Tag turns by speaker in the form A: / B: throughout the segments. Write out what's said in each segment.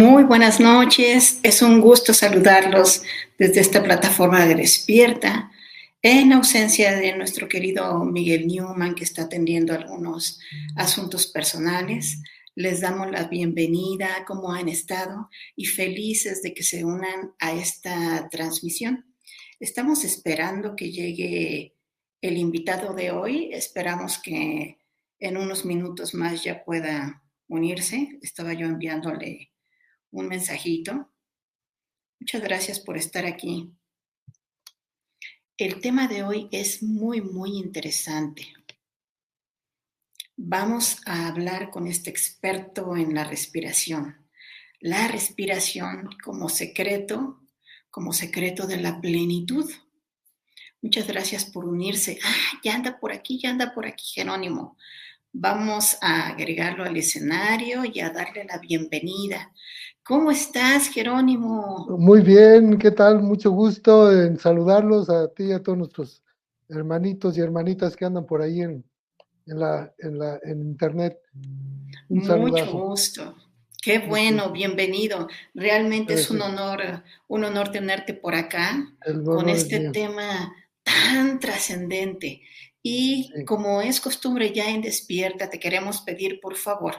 A: Muy buenas noches, es un gusto saludarlos desde esta plataforma de Despierta, en ausencia de nuestro querido Miguel Newman, que está atendiendo algunos asuntos personales. Les damos la bienvenida, cómo han estado y felices de que se unan a esta transmisión. Estamos esperando que llegue el invitado de hoy, esperamos que en unos minutos más ya pueda unirse. Estaba yo enviándole un mensajito. Muchas gracias por estar aquí. El tema de hoy es muy, muy interesante. Vamos a hablar con este experto en la respiración. La respiración como secreto, como secreto de la plenitud. Muchas gracias por unirse. Ah, ya anda por aquí, ya anda por aquí Jerónimo. Vamos a agregarlo al escenario y a darle la bienvenida. ¿Cómo estás, Jerónimo?
B: Muy bien, ¿qué tal? Mucho gusto en saludarlos a ti y a todos nuestros hermanitos y hermanitas que andan por ahí en, la, en, la, en internet.
A: Un Mucho gusto. Qué bueno, bienvenido. Realmente es un honor, un honor tenerte por acá con este tema tan trascendente. Y como es costumbre ya en Despierta, te queremos pedir, por favor,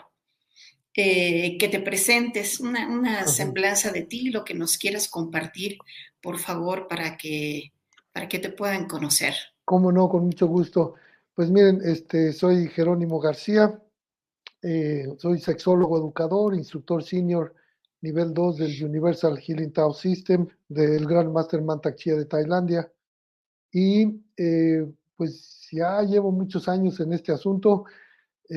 A: eh, que te presentes una, semblanza de ti, lo que nos quieras compartir, por favor, para que, para que te puedan conocer.
B: Cómo no, con mucho gusto. Pues miren, este, soy Jerónimo García, eh, soy sexólogo educador, instructor senior nivel 2 del Universal Healing Tao System del Gran Master Mantak Chia de Tailandia. Y eh, pues ya llevo muchos años en este asunto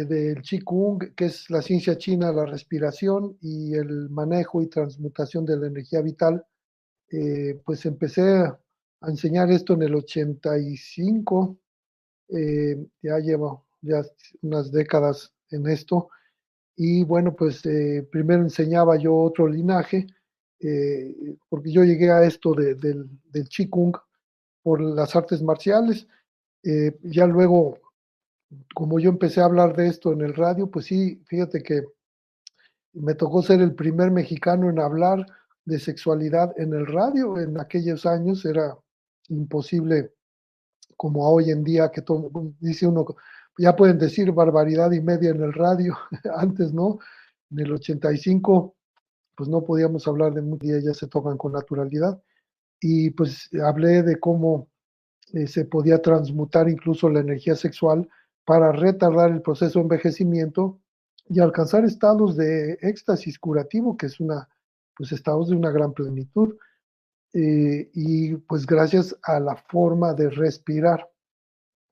B: del Qigong, que es la ciencia china, la respiración y el manejo y transmutación de la energía vital. Eh, pues empecé a enseñar esto en el 85, eh, ya llevo ya unas décadas en esto. Y bueno, pues primero enseñaba yo otro linaje, porque yo llegué a esto del, del Qigong por las artes marciales eh, ya luego, como yo empecé a hablar de esto en el radio, pues sí, fíjate que me tocó ser el primer mexicano en hablar de sexualidad en el radio. En aquellos años era imposible como hoy en día que todo, dice uno, ya pueden decir barbaridad y media en el radio, antes no, en el 85 pues no podíamos hablar de mucho y ellas se tocan con naturalidad. y pues hablé de cómo eh, se podía transmutar incluso la energía sexual para retardar el proceso de envejecimiento y alcanzar estados de éxtasis curativo, que es una, pues estados de una gran plenitud. Eh, y pues gracias a la forma de respirar,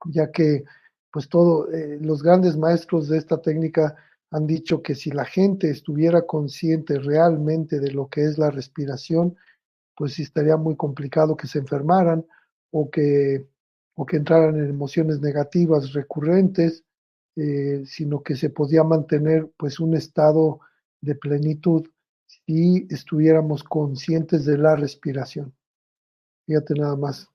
B: ya que pues todo, eh, los grandes maestros de esta técnica han dicho que si la gente estuviera consciente realmente de lo que es la respiración, pues estaría muy complicado que se enfermaran o que, o que entraran en emociones negativas recurrentes, eh, sino que se podía mantener pues un estado de plenitud si estuviéramos conscientes de la respiración. Fíjate nada más,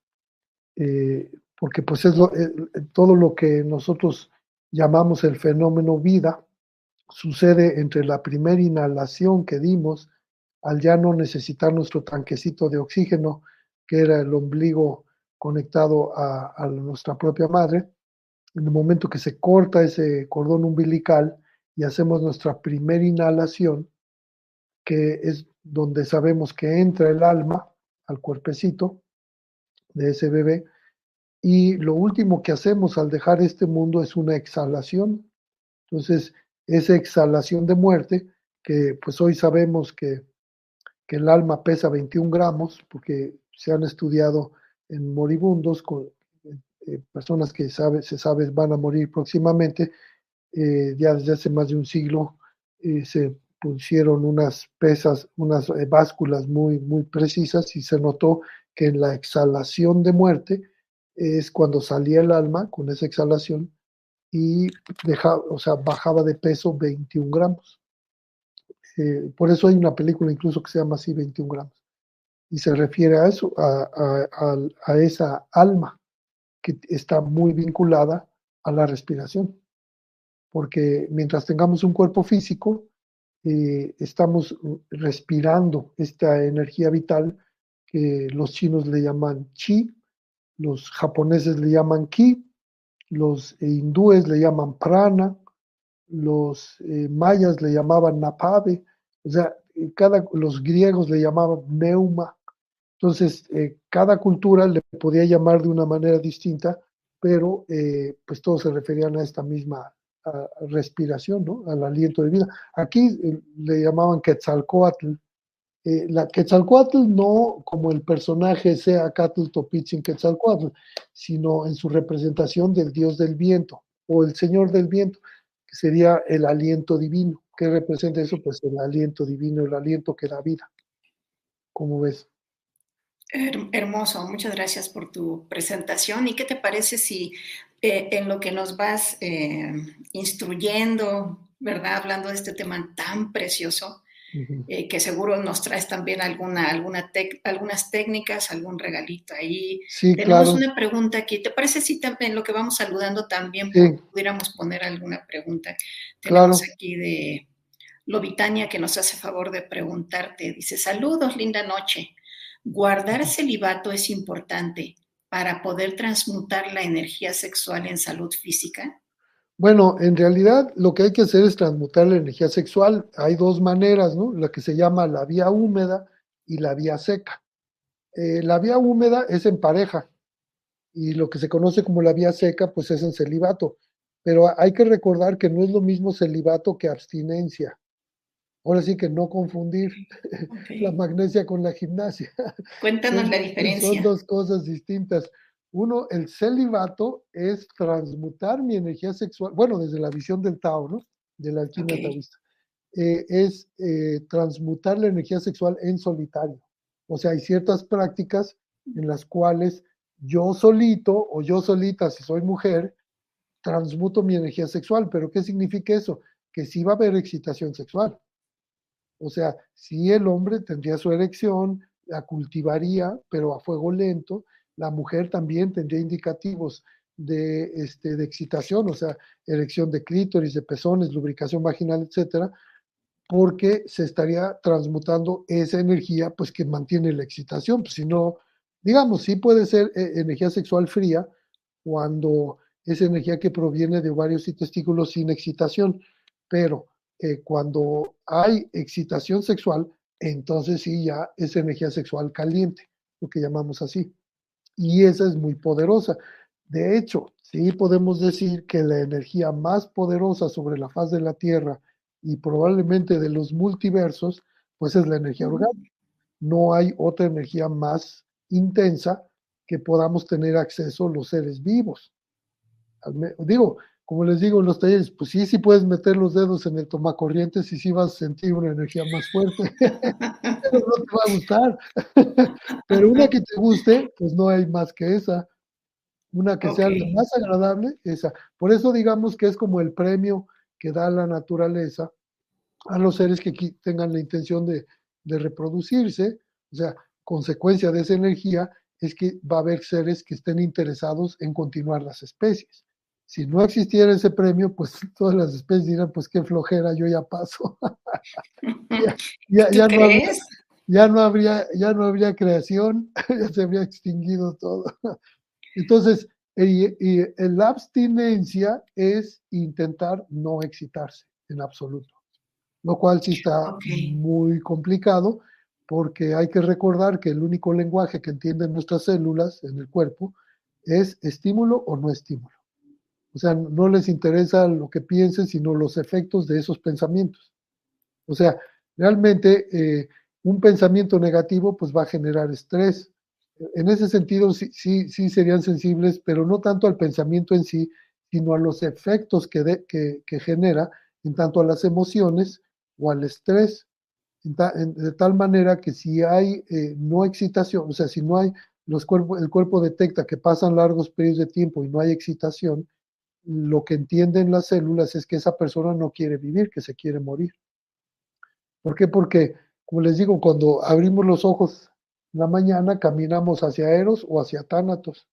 B: eh, porque pues es eh, todo lo que nosotros llamamos el fenómeno vida, sucede entre la primera inhalación que dimos al ya no necesitar nuestro tanquecito de oxígeno, que era el ombligo conectado a, nuestra propia madre, en el momento que se corta ese cordón umbilical y hacemos nuestra primera inhalación, que es donde sabemos que entra el alma al cuerpecito de ese bebé, y lo último que hacemos al dejar este mundo es una exhalación. Entonces, esa exhalación de muerte, que pues hoy sabemos que, que el alma pesa 21 gramos, porque se han estudiado en moribundos, con eh, personas que se sabe van a morir próximamente, eh, ya desde hace más de un siglo eh, se pusieron unas pesas, unas básculas muy, muy precisas y se notó que en la exhalación de muerte es cuando salía el alma con esa exhalación y dejaba, o sea, bajaba de peso 21 gramos. por eso hay una película incluso que se llama así 21 gramos y se refiere a eso, a, esa alma que está muy vinculada a la respiración. Porque mientras tengamos un cuerpo físico, eh, estamos respirando esta energía vital que los chinos le llaman chi, los japoneses le llaman ki, los hindúes le llaman prana, los eh, mayas le llamaban napave, o sea, cada, los griegos le llamaban neuma, entonces, eh, cada cultura le podía llamar de una manera distinta, pero eh, pues todos se referían a esta misma respiración, ¿no? Al aliento de vida. Aquí eh, le llamaban Quetzalcoatl. la Quetzalcoatl no como el personaje sea Catl Topitzin Quetzalcoatl, sino en su representación del dios del viento o el señor del viento, que sería el aliento divino. ¿Qué representa eso? Pues el aliento divino, el aliento que da vida. ¿Cómo ves?
A: Hermoso, muchas gracias por tu presentación. ¿Y qué te parece si eh, en lo que nos vas eh, instruyendo, ¿verdad? Hablando de este tema tan precioso, eh, que seguro nos traes también alguna, alguna algunas técnicas, algún regalito ahí.
B: Sí,
A: Tenemos una pregunta aquí. ¿Te parece si también lo que vamos saludando también pudiéramos poner alguna pregunta? Tenemos aquí de Lobitania que nos hace favor de preguntarte. Dice, saludos, linda noche. Guardar celibato es importante para poder transmutar la energía sexual en salud física.
B: Bueno, en realidad lo que hay que hacer es transmutar la energía sexual. Hay dos maneras, ¿no? La que se llama la vía húmeda y la vía seca. Eh, la vía húmeda es en pareja y lo que se conoce como la vía seca, pues es en celibato. Pero hay que recordar que no es lo mismo celibato que abstinencia. Ahora sí que no confundir la magnesia con la gimnasia.
A: Cuéntanos la diferencia.
B: Son dos cosas distintas. Uno, el celibato es transmutar mi energía sexual, bueno, desde la visión del Tao, ¿no? De la alquimia taoísta. Eh, es eh, transmutar la energía sexual en solitario. O sea, hay ciertas prácticas en las cuales yo solito o yo solita, si soy mujer, transmuto mi energía sexual. ¿Pero qué significa eso? Que sí va a haber excitación sexual o sea, si el hombre tendría su erección, la cultivaría, pero a fuego lento, la mujer también tendría indicativos de, este, de excitación, o sea, erección de clítoris, de pezones, lubricación vaginal, etcétera, porque se estaría transmutando esa energía, pues que mantiene la excitación. Pues, si no, digamos, sí puede ser eh, energía sexual fría cuando es energía que proviene de ovarios y testículos sin excitación, pero eh, cuando hay excitación sexual, entonces sí ya es energía sexual caliente. lo que llamamos así. Y esa es muy poderosa. De hecho, sí podemos decir que la energía más poderosa sobre la faz de la Tierra y probablemente de los multiversos, pues es la energía orgánica. No hay otra energía más intensa que podamos tener acceso los seres vivos. Digo, como les digo en los talleres, pues sí, sí puedes meter los dedos en el tomacorrientes y sí vas a sentir una energía más fuerte, pero no te va a gustar. pero una que te guste, pues no hay más que esa. Una que sea la más agradable, esa. Por eso digamos que es como el premio que da la naturaleza a los seres que tengan la intención de, de reproducirse, o sea, consecuencia de esa energía es que va a haber seres que estén interesados en continuar las especies. Si no existiera ese premio, pues todas las especies dirán, pues qué flojera, yo ya paso.
A: ya, ya, no
B: habría, ya, no habría, ya no habría creación, ya se habría extinguido todo. Entonces, y, la abstinencia es intentar no excitarse en absoluto, lo cual sí está muy complicado porque hay que recordar que el único lenguaje que entienden nuestras células en el cuerpo es estímulo o no estímulo. O sea, no les interesa lo que piensen, sino los efectos de esos pensamientos. O sea, realmente eh, un pensamiento negativo pues va a generar estrés. En ese sentido sí, sí, serían sensibles, pero no tanto al pensamiento en sí, sino a los efectos que, que, genera en tanto a las emociones o al estrés. de tal manera que si hay eh, no excitación, o sea, si no hay, el cuerpo detecta que pasan largos periodos de tiempo y no hay excitación, lo que entienden las células es que esa persona no quiere vivir, que se quiere morir. ¿Por qué? Porque, como les digo, cuando abrimos los ojos en la mañana, caminamos hacia Eros o hacia Tánatos.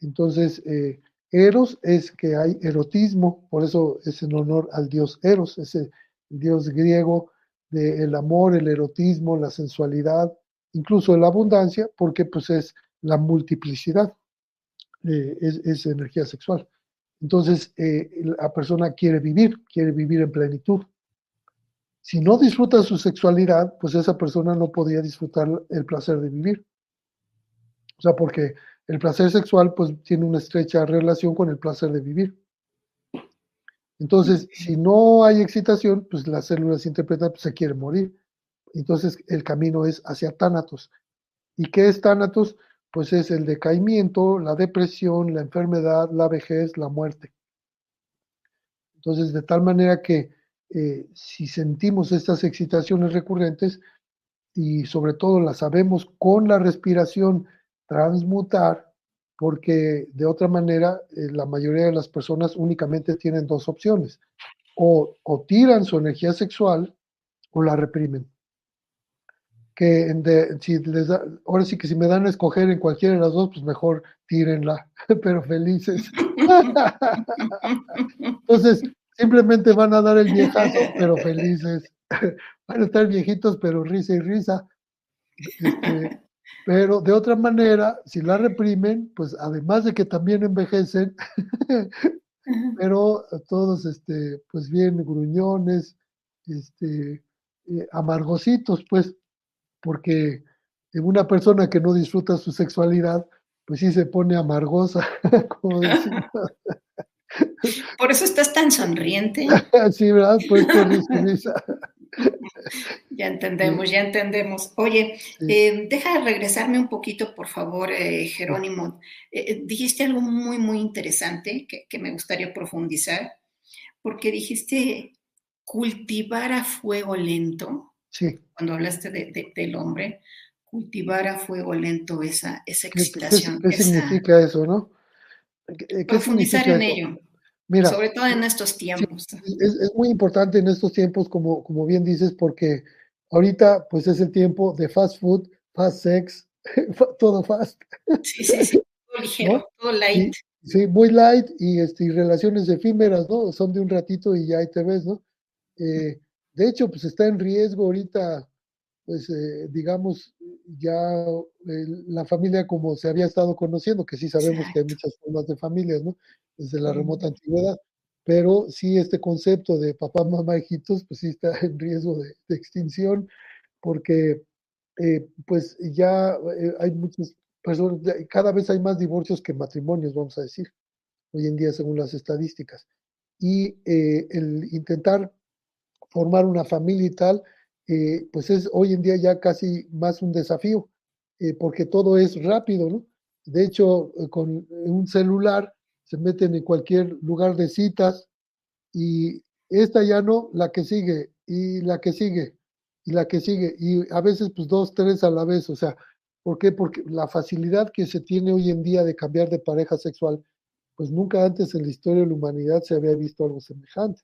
B: Entonces, eh, Eros es que hay erotismo, por eso es en honor al dios Eros, ese dios griego del amor, el erotismo, la sensualidad, incluso la abundancia, porque pues es la multiplicidad, eh, es energía sexual. Entonces, eh, la persona quiere vivir, quiere vivir en plenitud. Si no disfruta su sexualidad, pues esa persona no podría disfrutar el placer de vivir. O sea, porque el placer sexual pues tiene una estrecha relación con el placer de vivir. Entonces, si no hay excitación, pues las células interpretan, pues se quiere morir. Entonces, el camino es hacia Tánatos. ¿Y qué es Tánatos? Pues es el decaimiento, la depresión, la enfermedad, la vejez, la muerte. Entonces, de tal manera que eh, si sentimos estas excitaciones recurrentes y sobre todo las sabemos con la respiración transmutar, porque de otra manera eh, la mayoría de las personas únicamente tienen dos opciones, o, o tiran su energía sexual o la reprimen que si les da, ahora sí que si me dan a escoger en cualquiera de las dos, pues mejor tírenla, pero felices. Entonces, simplemente van a dar el viejazo, pero felices. Van a estar viejitos, pero risa y risa. Este, pero de otra manera, si la reprimen, pues además de que también envejecen, pero todos, este, pues bien gruñones, este, eh, amargositos, pues porque en una persona que no disfruta su sexualidad, pues sí se pone amargosa, como
A: Por eso estás tan sonriente.
B: sí, ¿verdad? Pues.
A: Ya entendemos, ya entendemos. Oye, eh, deja de regresarme un poquito, por favor, eh, Jerónimo. Eh, dijiste algo muy, muy interesante que, que, me gustaría profundizar, porque dijiste cultivar a fuego lento.
B: Sí.
A: Cuando hablaste de, del hombre, cultivar a fuego lento esa, esa excitación.
B: ¿Qué, significa eso, no?
A: ¿Qué profundizar en ello. Mira, sobre todo en estos tiempos.
B: es, muy importante en estos tiempos, como, como bien dices, porque ahorita pues es el tiempo de fast food, fast sex, todo fast.
A: Sí, sí, sí, todo ligero, todo light.
B: sí, muy light y, este, y relaciones efímeras, ¿no? Son de un ratito y ya ahí te ves, ¿no? Eh, de hecho, pues está en riesgo ahorita, pues eh, digamos, ya la familia como se había estado conociendo, que sí sabemos que hay muchas formas de familias, ¿no? Desde la remota antigüedad, pero sí este concepto de papá, mamá, hijitos, pues sí está en riesgo de, extinción, porque eh, pues ya eh, hay muchas personas, cada vez hay más divorcios que matrimonios, vamos a decir, hoy en día según las estadísticas. Y el intentar formar una familia y tal, pues es hoy en día ya casi más un desafío, porque todo es rápido, ¿no? De hecho, con un celular se meten en cualquier lugar de citas y esta ya no, la que sigue, y la que sigue, y la que sigue, y a veces pues dos, tres a la vez, o sea, ¿por qué? Porque la facilidad que se tiene hoy en día de cambiar de pareja sexual, pues nunca antes en la historia de la humanidad se había visto algo semejante.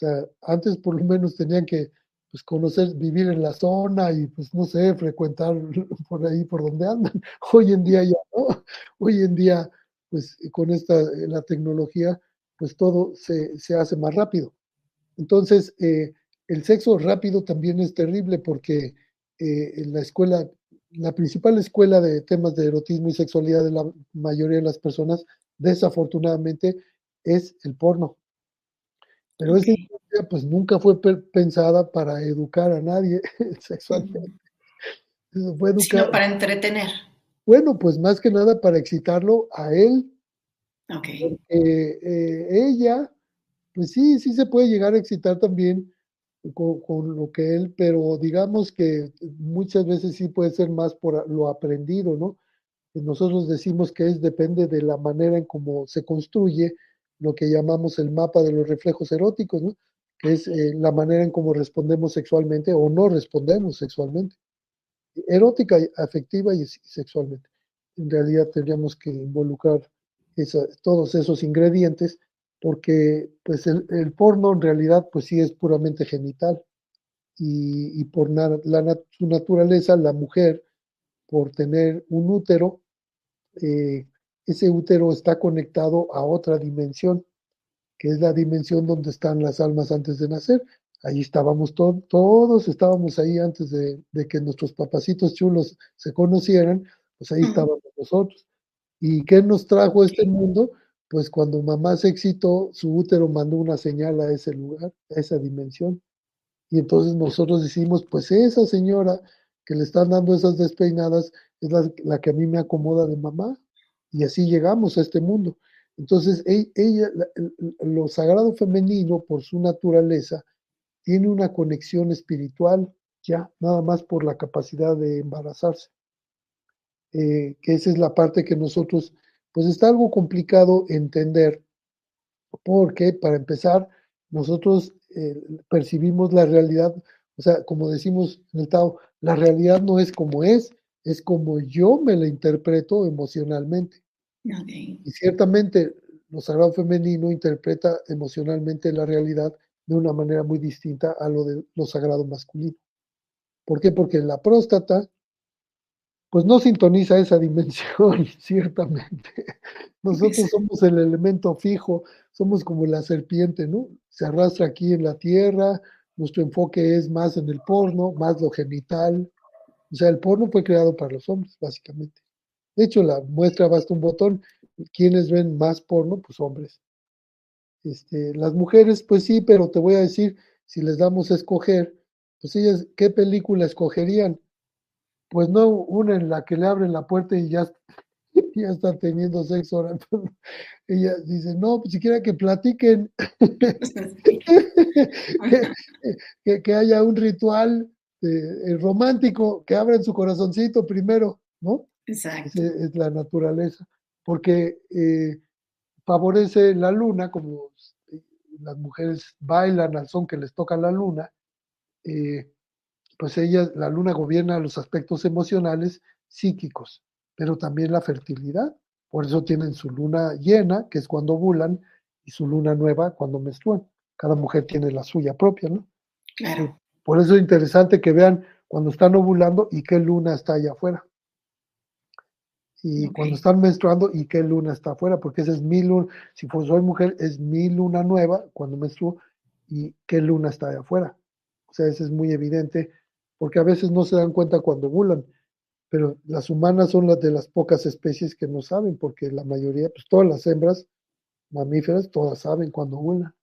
B: Sea, antes por lo menos tenían que pues conocer, vivir en la zona y pues no sé, frecuentar por ahí por donde andan. Hoy en día ya no. Hoy en día, pues con esta, la tecnología, pues todo se, se hace más rápido. Entonces, eh, el sexo rápido también es terrible porque eh, en la escuela, la principal escuela de temas de erotismo y sexualidad de la mayoría de las personas, desafortunadamente, es el porno. Pero esa industria pues nunca fue pensada para educar a nadie sexualmente.
A: fue Sino para entretener.
B: Bueno, pues más que nada para excitarlo a él. Okay. Eh, ella pues sí, sí se puede llegar a excitar también con, lo que él, pero digamos que muchas veces sí puede ser más por lo aprendido, ¿no? Nosotros decimos que es depende de la manera en cómo se construye lo que llamamos el mapa de los reflejos eróticos, ¿no? Que es eh, la manera en cómo respondemos sexualmente o no respondemos sexualmente. Erótica, afectiva y sexualmente. En realidad tendríamos que involucrar todos esos ingredientes porque pues el, porno en realidad pues sí es puramente genital y, por la, su naturaleza la mujer por tener un útero eh, ese útero está conectado a otra dimensión que es la dimensión donde están las almas antes de nacer. Ahí estábamos todos estábamos ahí antes de, que nuestros papacitos chulos se conocieran pues ahí estábamos nosotros. Y qué nos trajo este mundo pues cuando mamá se excitó, su útero mandó una señal a ese lugar, a esa dimensión. Y entonces nosotros decimos, pues esa señora que le están dando esas despeinadas es la, que a mí me acomoda de mamá. Y así llegamos a este mundo. Entonces, e, ella, lo sagrado femenino, por su naturaleza, tiene una conexión espiritual ya, nada más por la capacidad de embarazarse. Eh, que esa es la parte que nosotros pues está algo complicado entender, porque para empezar, nosotros eh, percibimos la realidad, o sea, como decimos en el Tao, la realidad no es como es, es como yo me la interpreto emocionalmente. Y ciertamente lo sagrado femenino interpreta emocionalmente la realidad de una manera muy distinta a lo de lo sagrado masculino. ¿Por qué? Porque la próstata pues no sintoniza esa dimensión, ciertamente. Nosotros somos el elemento fijo, somos como la serpiente, ¿no? Se arrastra aquí en la tierra, nuestro enfoque es más en el porno, más lo genital. O sea, el porno fue creado para los hombres, básicamente. De hecho, la muestra basta un botón. ¿Quiénes ven más porno? Pues hombres. Este, las mujeres, pues sí, pero te voy a decir, si les damos a escoger, pues ellas, ¿qué película escogerían? pues no una en la que le abren la puerta y ya, ya están teniendo sexo. Ella dice, no, pues siquiera que platiquen, que, haya un ritual eh, romántico, que abran su corazoncito primero, ¿no?
A: Exacto.
B: Es, la naturaleza, porque eh, favorece la luna, como las mujeres bailan al son que les toca la luna, eh, pues ella, la luna gobierna los aspectos emocionales psíquicos, pero también la fertilidad. Por eso tienen su luna llena, que es cuando ovulan, y su luna nueva cuando menstruan. Cada mujer tiene la suya propia, ¿no?
A: Claro.
B: Por eso es interesante que vean cuando están ovulando y qué luna está allá afuera. Y cuando están menstruando y qué luna está afuera, porque esa es mi luna. Si soy mujer, es mi luna nueva cuando menstruo y qué luna está allá afuera. O sea, eso es muy evidente porque a veces no se dan cuenta cuando ovulan, pero las humanas son las de las pocas especies que no saben, porque la mayoría, pues todas las hembras mamíferas, todas saben cuando ovulan,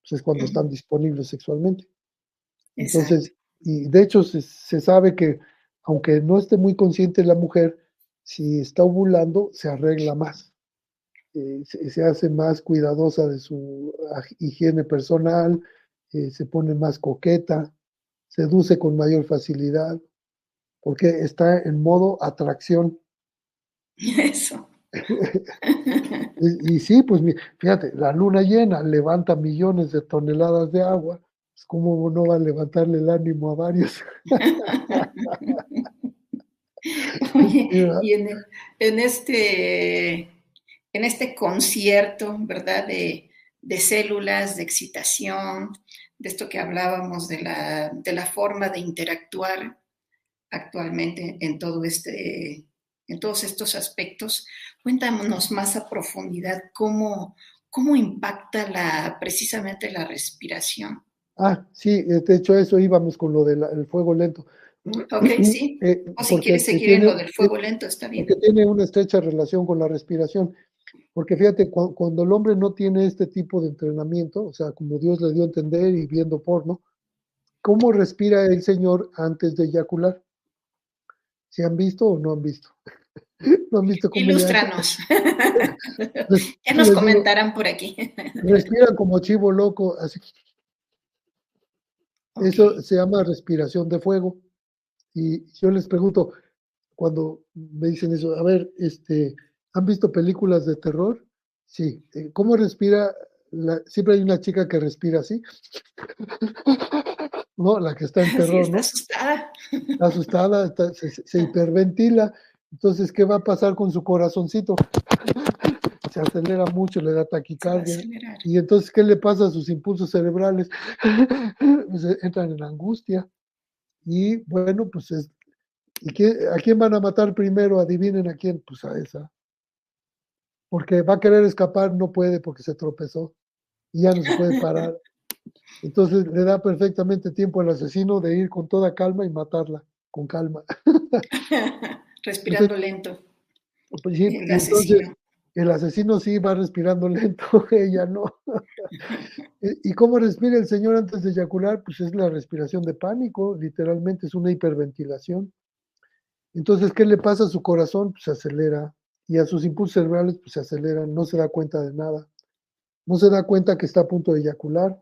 B: pues es cuando están disponibles sexualmente. Entonces, y de hecho se, sabe que aunque no esté muy consciente la mujer, si está ovulando, se arregla más. Eh, se, hace más cuidadosa de su higiene personal, eh, se pone más coqueta, seduce con mayor facilidad, porque está en modo atracción.
A: Eso.
B: y, sí, pues fíjate, la luna llena levanta millones de toneladas de agua, ¿cómo no va a levantarle el ánimo a varios?
A: y en, en, este, en este concierto, ¿verdad? De, de, células, de excitación, de esto que hablábamos, de la, de la forma de interactuar actualmente en todo este en todos estos aspectos. Cuéntanos más a profundidad cómo, cómo impacta la, precisamente la respiración.
B: Ah, sí, de hecho eso íbamos con lo del fuego lento.
A: Ok, sí. Eh, o si quieres seguir en lo del fuego lento, está bien.
B: Porque tiene una estrecha relación con la respiración. Porque fíjate, cuando, el hombre no tiene este tipo de entrenamiento, o sea, como Dios le dio a entender y viendo porno, ¿cómo respira el Señor antes de eyacular? ¿Se han visto o no han visto?
A: ¿No han visto cómo Ilústranos. ya nos comentarán por aquí.
B: respiran como chivo loco, así. Eso se llama respiración de fuego. Y yo les pregunto, cuando me dicen eso, a ver, este, ¿han visto películas de terror? Sí. Eh, ¿Cómo respira? siempre hay una chica que respira así. No, la que está en terror,
A: está asustada.
B: Está asustada, se, hiperventila. Entonces, ¿qué va a pasar con su corazoncito? Se acelera mucho, le da taquicardia. Y entonces, ¿qué le pasa a sus impulsos cerebrales? Pues, entran en angustia. Y bueno, pues es, ¿y ¿a quién van a matar primero? Adivinen a quién, pues a esa. Porque va a querer escapar, no puede porque se tropezó y ya no se puede parar. Entonces le da perfectamente tiempo al asesino de ir con toda calma y matarla, con calma.
A: Respirando lento.
B: Pues el, asesino. El asesino sí va respirando lento, ella no. ¿Y cómo respira el Señor antes de eyacular? Pues es la respiración de pánico, literalmente es una hiperventilación. Entonces, ¿qué le pasa a su corazón? Pues se acelera. Y a sus impulsos cerebrales, pues se aceleran, no se da cuenta de nada. No se da cuenta que está a punto de eyacular.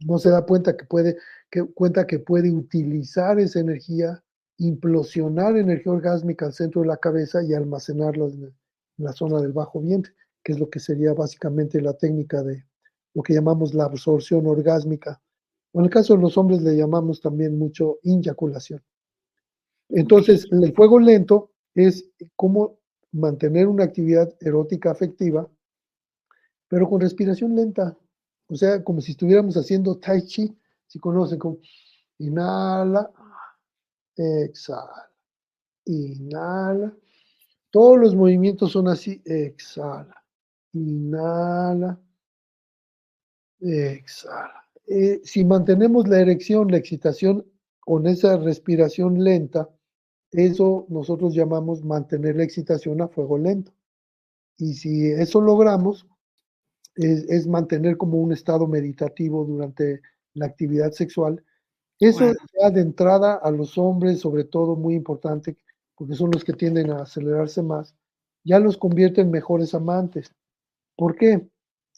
B: No se da cuenta que puede, que, cuenta que puede utilizar esa energía, implosionar energía orgásmica al centro de la cabeza y almacenarla en la zona del bajo vientre, que es lo que sería básicamente la técnica de, lo que llamamos la absorción orgásmica. En el caso de los hombres le llamamos también mucho inyaculación. Entonces, el fuego lento es cómo mantener una actividad erótica afectiva, pero con respiración lenta. O sea, como si estuviéramos haciendo tai chi, si conocen, como inhala, exhala, inhala. Todos los movimientos son así, exhala, inhala, Exhala. Eh, si mantenemos la erección, la excitación con esa respiración lenta, eso nosotros llamamos mantener la excitación a fuego lento. Y si eso logramos, es, mantener como un estado meditativo durante la actividad sexual. Eso ya de entrada a los hombres, sobre todo muy importante, porque son los que tienden a acelerarse más, ya los convierte en mejores amantes. ¿Por qué?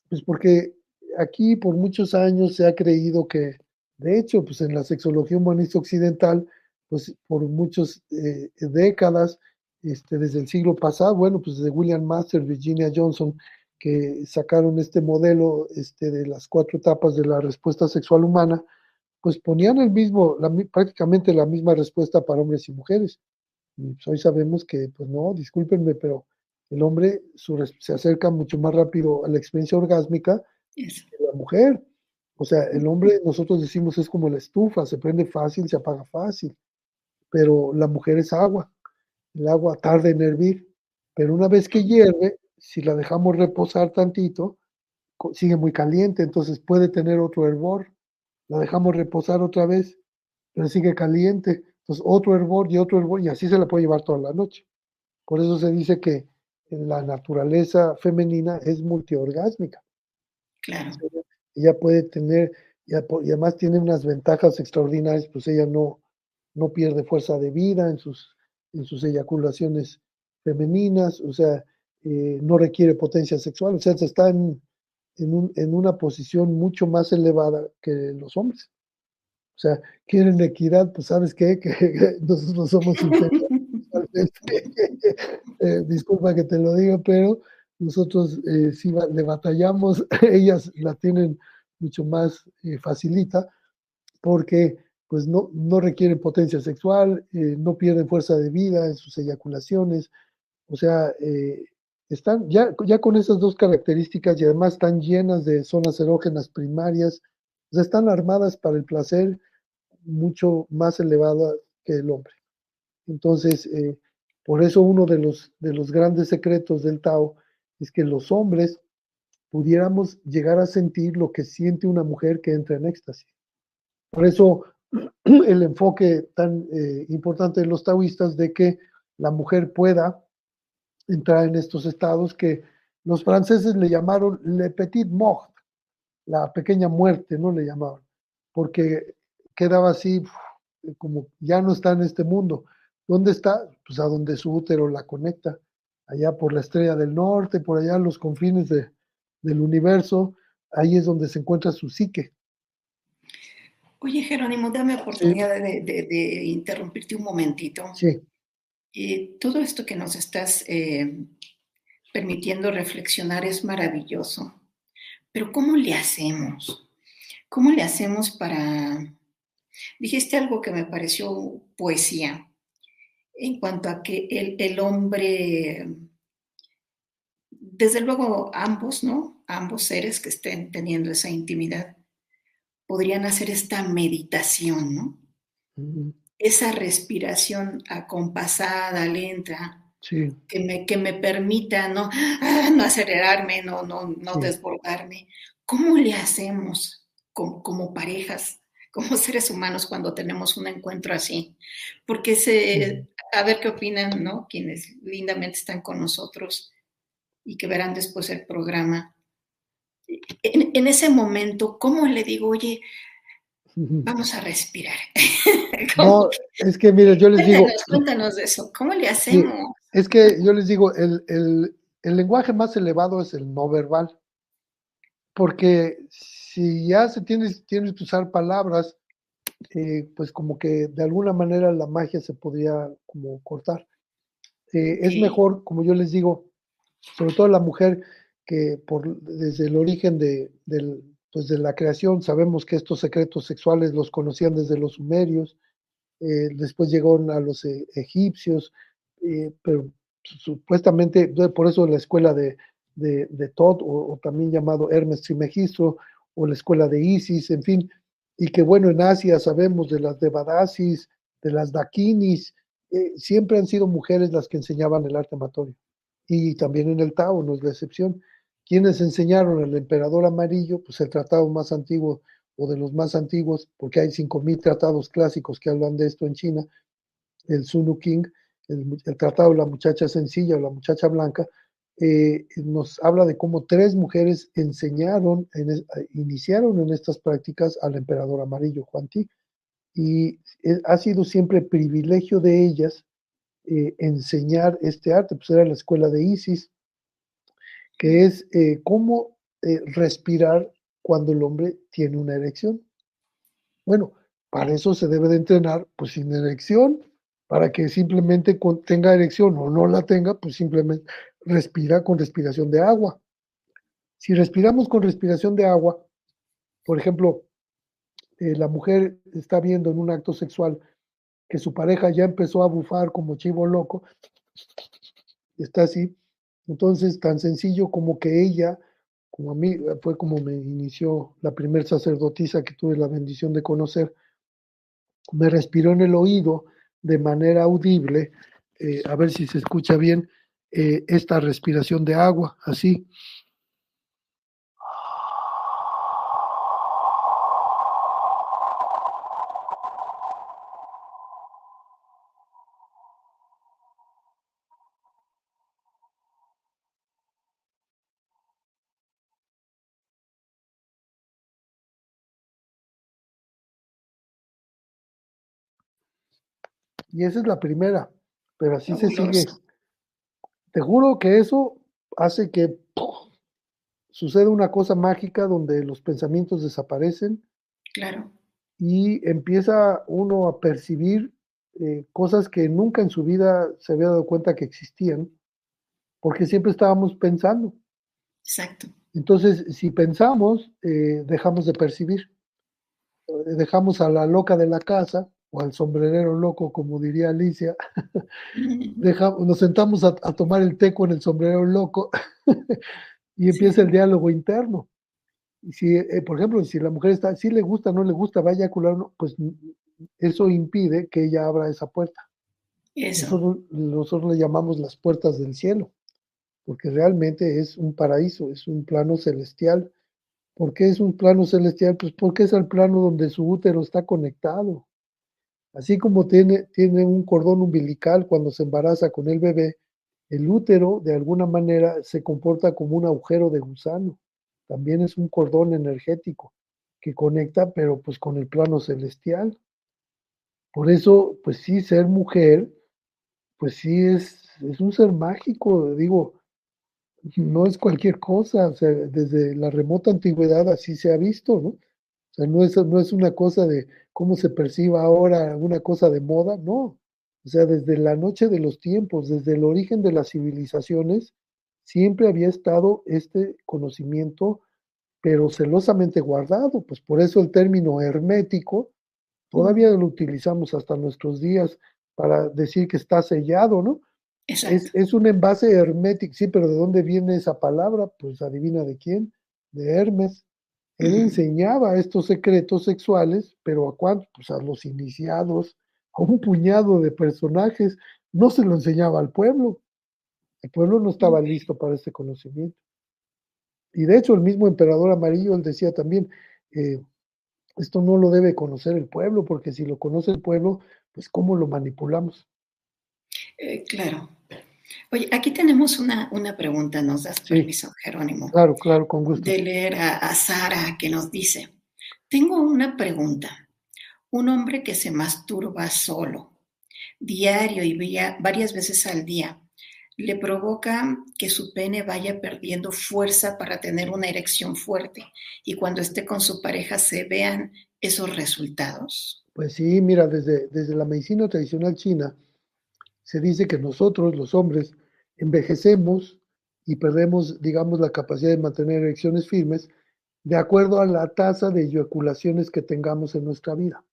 B: Pues porque aquí por muchos años se ha creído que, de hecho, pues en la sexología humanista occidental, pues por muchas eh, décadas, este, desde el siglo pasado, bueno, pues de William Master, Virginia Johnson, que sacaron este modelo este, de las cuatro etapas de la respuesta sexual humana, pues ponían el mismo, prácticamente la misma respuesta para hombres y mujeres. Pues hoy sabemos que, pues no, discúlpenme, pero el hombre se acerca mucho más rápido a la experiencia orgásmica la mujer. O sea, el hombre, nosotros decimos, es como la estufa, se prende fácil, se apaga fácil, pero la mujer es agua. El agua tarda en hervir, pero una vez que hierve, si la dejamos reposar tantito, sigue muy caliente, entonces puede tener otro hervor. La dejamos reposar otra vez, pero sigue caliente. Entonces otro hervor y otro hervor, y así se la puede llevar toda la noche. Por eso se dice que la naturaleza femenina es multiorgásmica.
A: Claro.
B: Ella puede tener, y además tiene unas ventajas extraordinarias, pues ella no, no pierde fuerza de vida en sus, en sus eyaculaciones femeninas, o sea, eh, no requiere potencia sexual, o sea, está en, en, una posición mucho más elevada que los hombres. O sea, quieren equidad, pues sabes qué, que, nosotros somos. Eh, disculpa que te lo diga, pero nosotros eh, sí le batallamos, ellas la tienen mucho más facilita, porque pues no, no requieren potencia sexual, no pierden fuerza de vida en sus eyaculaciones, o sea, eh, están ya, ya con esas dos características y además están llenas de zonas erógenas primarias, o sea, están armadas para el placer mucho más elevado que el hombre. Entonces, eh, por eso uno de los, de los grandes secretos del Tao es que los hombres pudiéramos llegar a sentir lo que siente una mujer que entra en éxtasis. Por eso el enfoque tan eh, importante de los taoístas de que la mujer pueda entrar en estos estados que los franceses le llamaron le petit mort, la pequeña muerte, no le llamaban, porque quedaba así como ya no está en este mundo. ¿Dónde está? Pues a donde su útero la conecta, allá por la estrella del norte, por allá en los confines de, del universo, ahí es donde se encuentra su psique.
A: Oye, Jerónimo, dame oportunidad de, de, interrumpirte un momentito.
B: Sí.
A: Eh, todo esto que nos estás eh, permitiendo reflexionar es maravilloso, pero ¿cómo le hacemos? ¿Cómo le hacemos para... Dijiste algo que me pareció poesía, en cuanto a que el, el hombre, desde luego ambos, ¿no? Ambos seres que estén teniendo esa intimidad, podrían hacer esta meditación, ¿no? esa respiración acompasada, lenta, que, me, que me permita no, ah, no acelerarme, no, no, no desbordarme. ¿Cómo le hacemos como, parejas, como seres humanos cuando tenemos un encuentro así? Porque se, a ver qué opinan, ¿no? Quienes lindamente están con nosotros y que verán después el programa. En, en, ese momento, ¿cómo le digo, oye, Vamos a respirar.
B: no, es que mire, yo les digo.
A: Cuéntanos de eso, ¿cómo le hacemos?
B: es que yo les digo, el, lenguaje más elevado es el no verbal, porque si ya se tiene, tienes que usar palabras, eh, pues como que de alguna manera la magia se podría como cortar. Eh, es mejor, como yo les digo, sobre todo la mujer que por, desde el origen de, del, pues de la creación. Sabemos que estos secretos sexuales los conocían desde los sumerios, eh, después llegaron a los eh, egipcios, eh, pero supuestamente, por eso la escuela de, de, de o, también llamado Hermes Trismegisto, o la escuela de Isis, en fin, y que bueno, en Asia sabemos de las de Badasis, de las Dakinis, siempre han sido mujeres las que enseñaban el arte amatorio. Y también en el Tao no es la excepción. ¿Quiénes enseñaron al emperador amarillo? Pues el tratado más antiguo o de los más antiguos, porque hay 5.000 tratados clásicos que hablan de esto en China, el Sunu King, el, tratado de la muchacha sencilla o la muchacha blanca, eh, nos habla de cómo tres mujeres enseñaron, iniciaron en estas prácticas al emperador amarillo, Juan Ti, y eh, ha sido siempre privilegio de ellas eh, enseñar este arte, pues era la escuela de Isis, que es eh, cómo eh, respirar cuando el hombre tiene una erección. Bueno, para eso se debe de entrenar, pues sin erección, para que simplemente tenga erección o no la tenga, pues simplemente respira con respiración de agua. Si respiramos con respiración de agua, por ejemplo, eh, la mujer está viendo en un acto sexual que su pareja ya empezó a bufar como chivo loco, está así, entonces, tan sencillo como que ella, como a mí, fue como me inició la primer sacerdotisa que tuve la bendición de conocer, me respiró en el oído de manera audible, eh, a ver si se escucha bien, eh, esta respiración de agua, así. Y esa es la primera, pero así se sigue. Te juro que eso hace que suceda una cosa mágica donde los pensamientos desaparecen.
A: Claro.
B: Y empieza uno a percibir eh, cosas que nunca en su vida se había dado cuenta que existían, porque siempre estábamos pensando.
A: Exacto.
B: Entonces, si pensamos, eh, dejamos de percibir. Eh, dejamos a la loca de la casa o al sombrerero loco, como diría Alicia, dejamos, nos sentamos a, tomar el té con el sombrerero loco y empieza el diálogo interno. Y si, eh, por ejemplo, si la mujer está, si le gusta, no le gusta, va a eyacular, pues eso impide que ella abra esa puerta.
A: Eso.
B: nosotros le llamamos las puertas del cielo porque realmente es un paraíso, es un plano celestial. ¿Por qué es un plano celestial? Pues porque es el plano donde su útero está conectado. Así como tiene, un cordón umbilical cuando se embaraza con el bebé, el útero de alguna manera se comporta como un agujero de gusano. También es un cordón energético que conecta, pero pues con el plano celestial. Por eso, pues sí, ser mujer, pues sí es, es un ser mágico. Digo, no es cualquier cosa, o sea, desde la remota antigüedad así se ha visto, ¿no? O sea, no es, no es una cosa de cómo se perciba ahora, una cosa de moda, no. O sea, desde la noche de los tiempos, desde el origen de las civilizaciones, siempre había estado este conocimiento, pero celosamente guardado. Pues por eso el término hermético todavía lo utilizamos hasta nuestros días para decir que está sellado, ¿no? Es, un envase hermético, sí, pero ¿de dónde viene esa palabra? Pues adivina de quién, de Hermes. Él enseñaba estos secretos sexuales, pero ¿a cuántos? Pues a los iniciados, a un puñado de personajes. No se lo enseñaba al pueblo. El pueblo no estaba listo para este conocimiento. Y de hecho, el mismo emperador amarillo, él decía también, eh, esto no lo debe conocer el pueblo, porque si lo conoce el pueblo, pues ¿cómo lo manipulamos?
A: Eh, claro. Oye, aquí tenemos una, una pregunta, ¿nos das permiso, Jerónimo?
B: Claro, claro, con gusto.
A: De leer a, Sara que nos dice, tengo una pregunta. Un hombre que se masturba solo, diario y varias veces al día, le provoca que su pene vaya perdiendo fuerza para tener una erección fuerte y cuando esté con su pareja se vean esos resultados?
B: Pues sí, mira, desde, desde la medicina tradicional china, se dice que nosotros, los hombres, envejecemos y perdemos, digamos, la capacidad de mantener erecciones firmes de acuerdo a la tasa de eyaculaciones que tengamos en nuestra vida.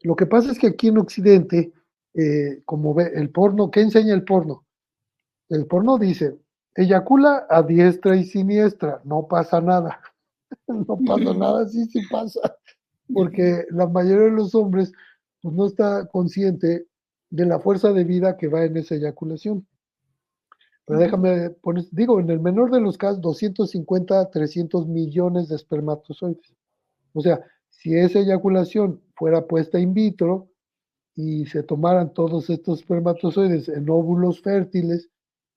B: Lo que pasa es que aquí en Occidente, eh, como ve el porno, ¿qué enseña el porno? El porno dice, eyacula a diestra y siniestra, no pasa nada. no pasa nada, sí, sí pasa. Porque la mayoría de los hombres pues, no está consciente de la fuerza de vida que va en esa eyaculación. Pero déjame poner, digo, en el menor de los casos, 250 300 millones de espermatozoides. O sea, si esa eyaculación fuera puesta in vitro y se tomaran todos estos espermatozoides en óvulos fértiles,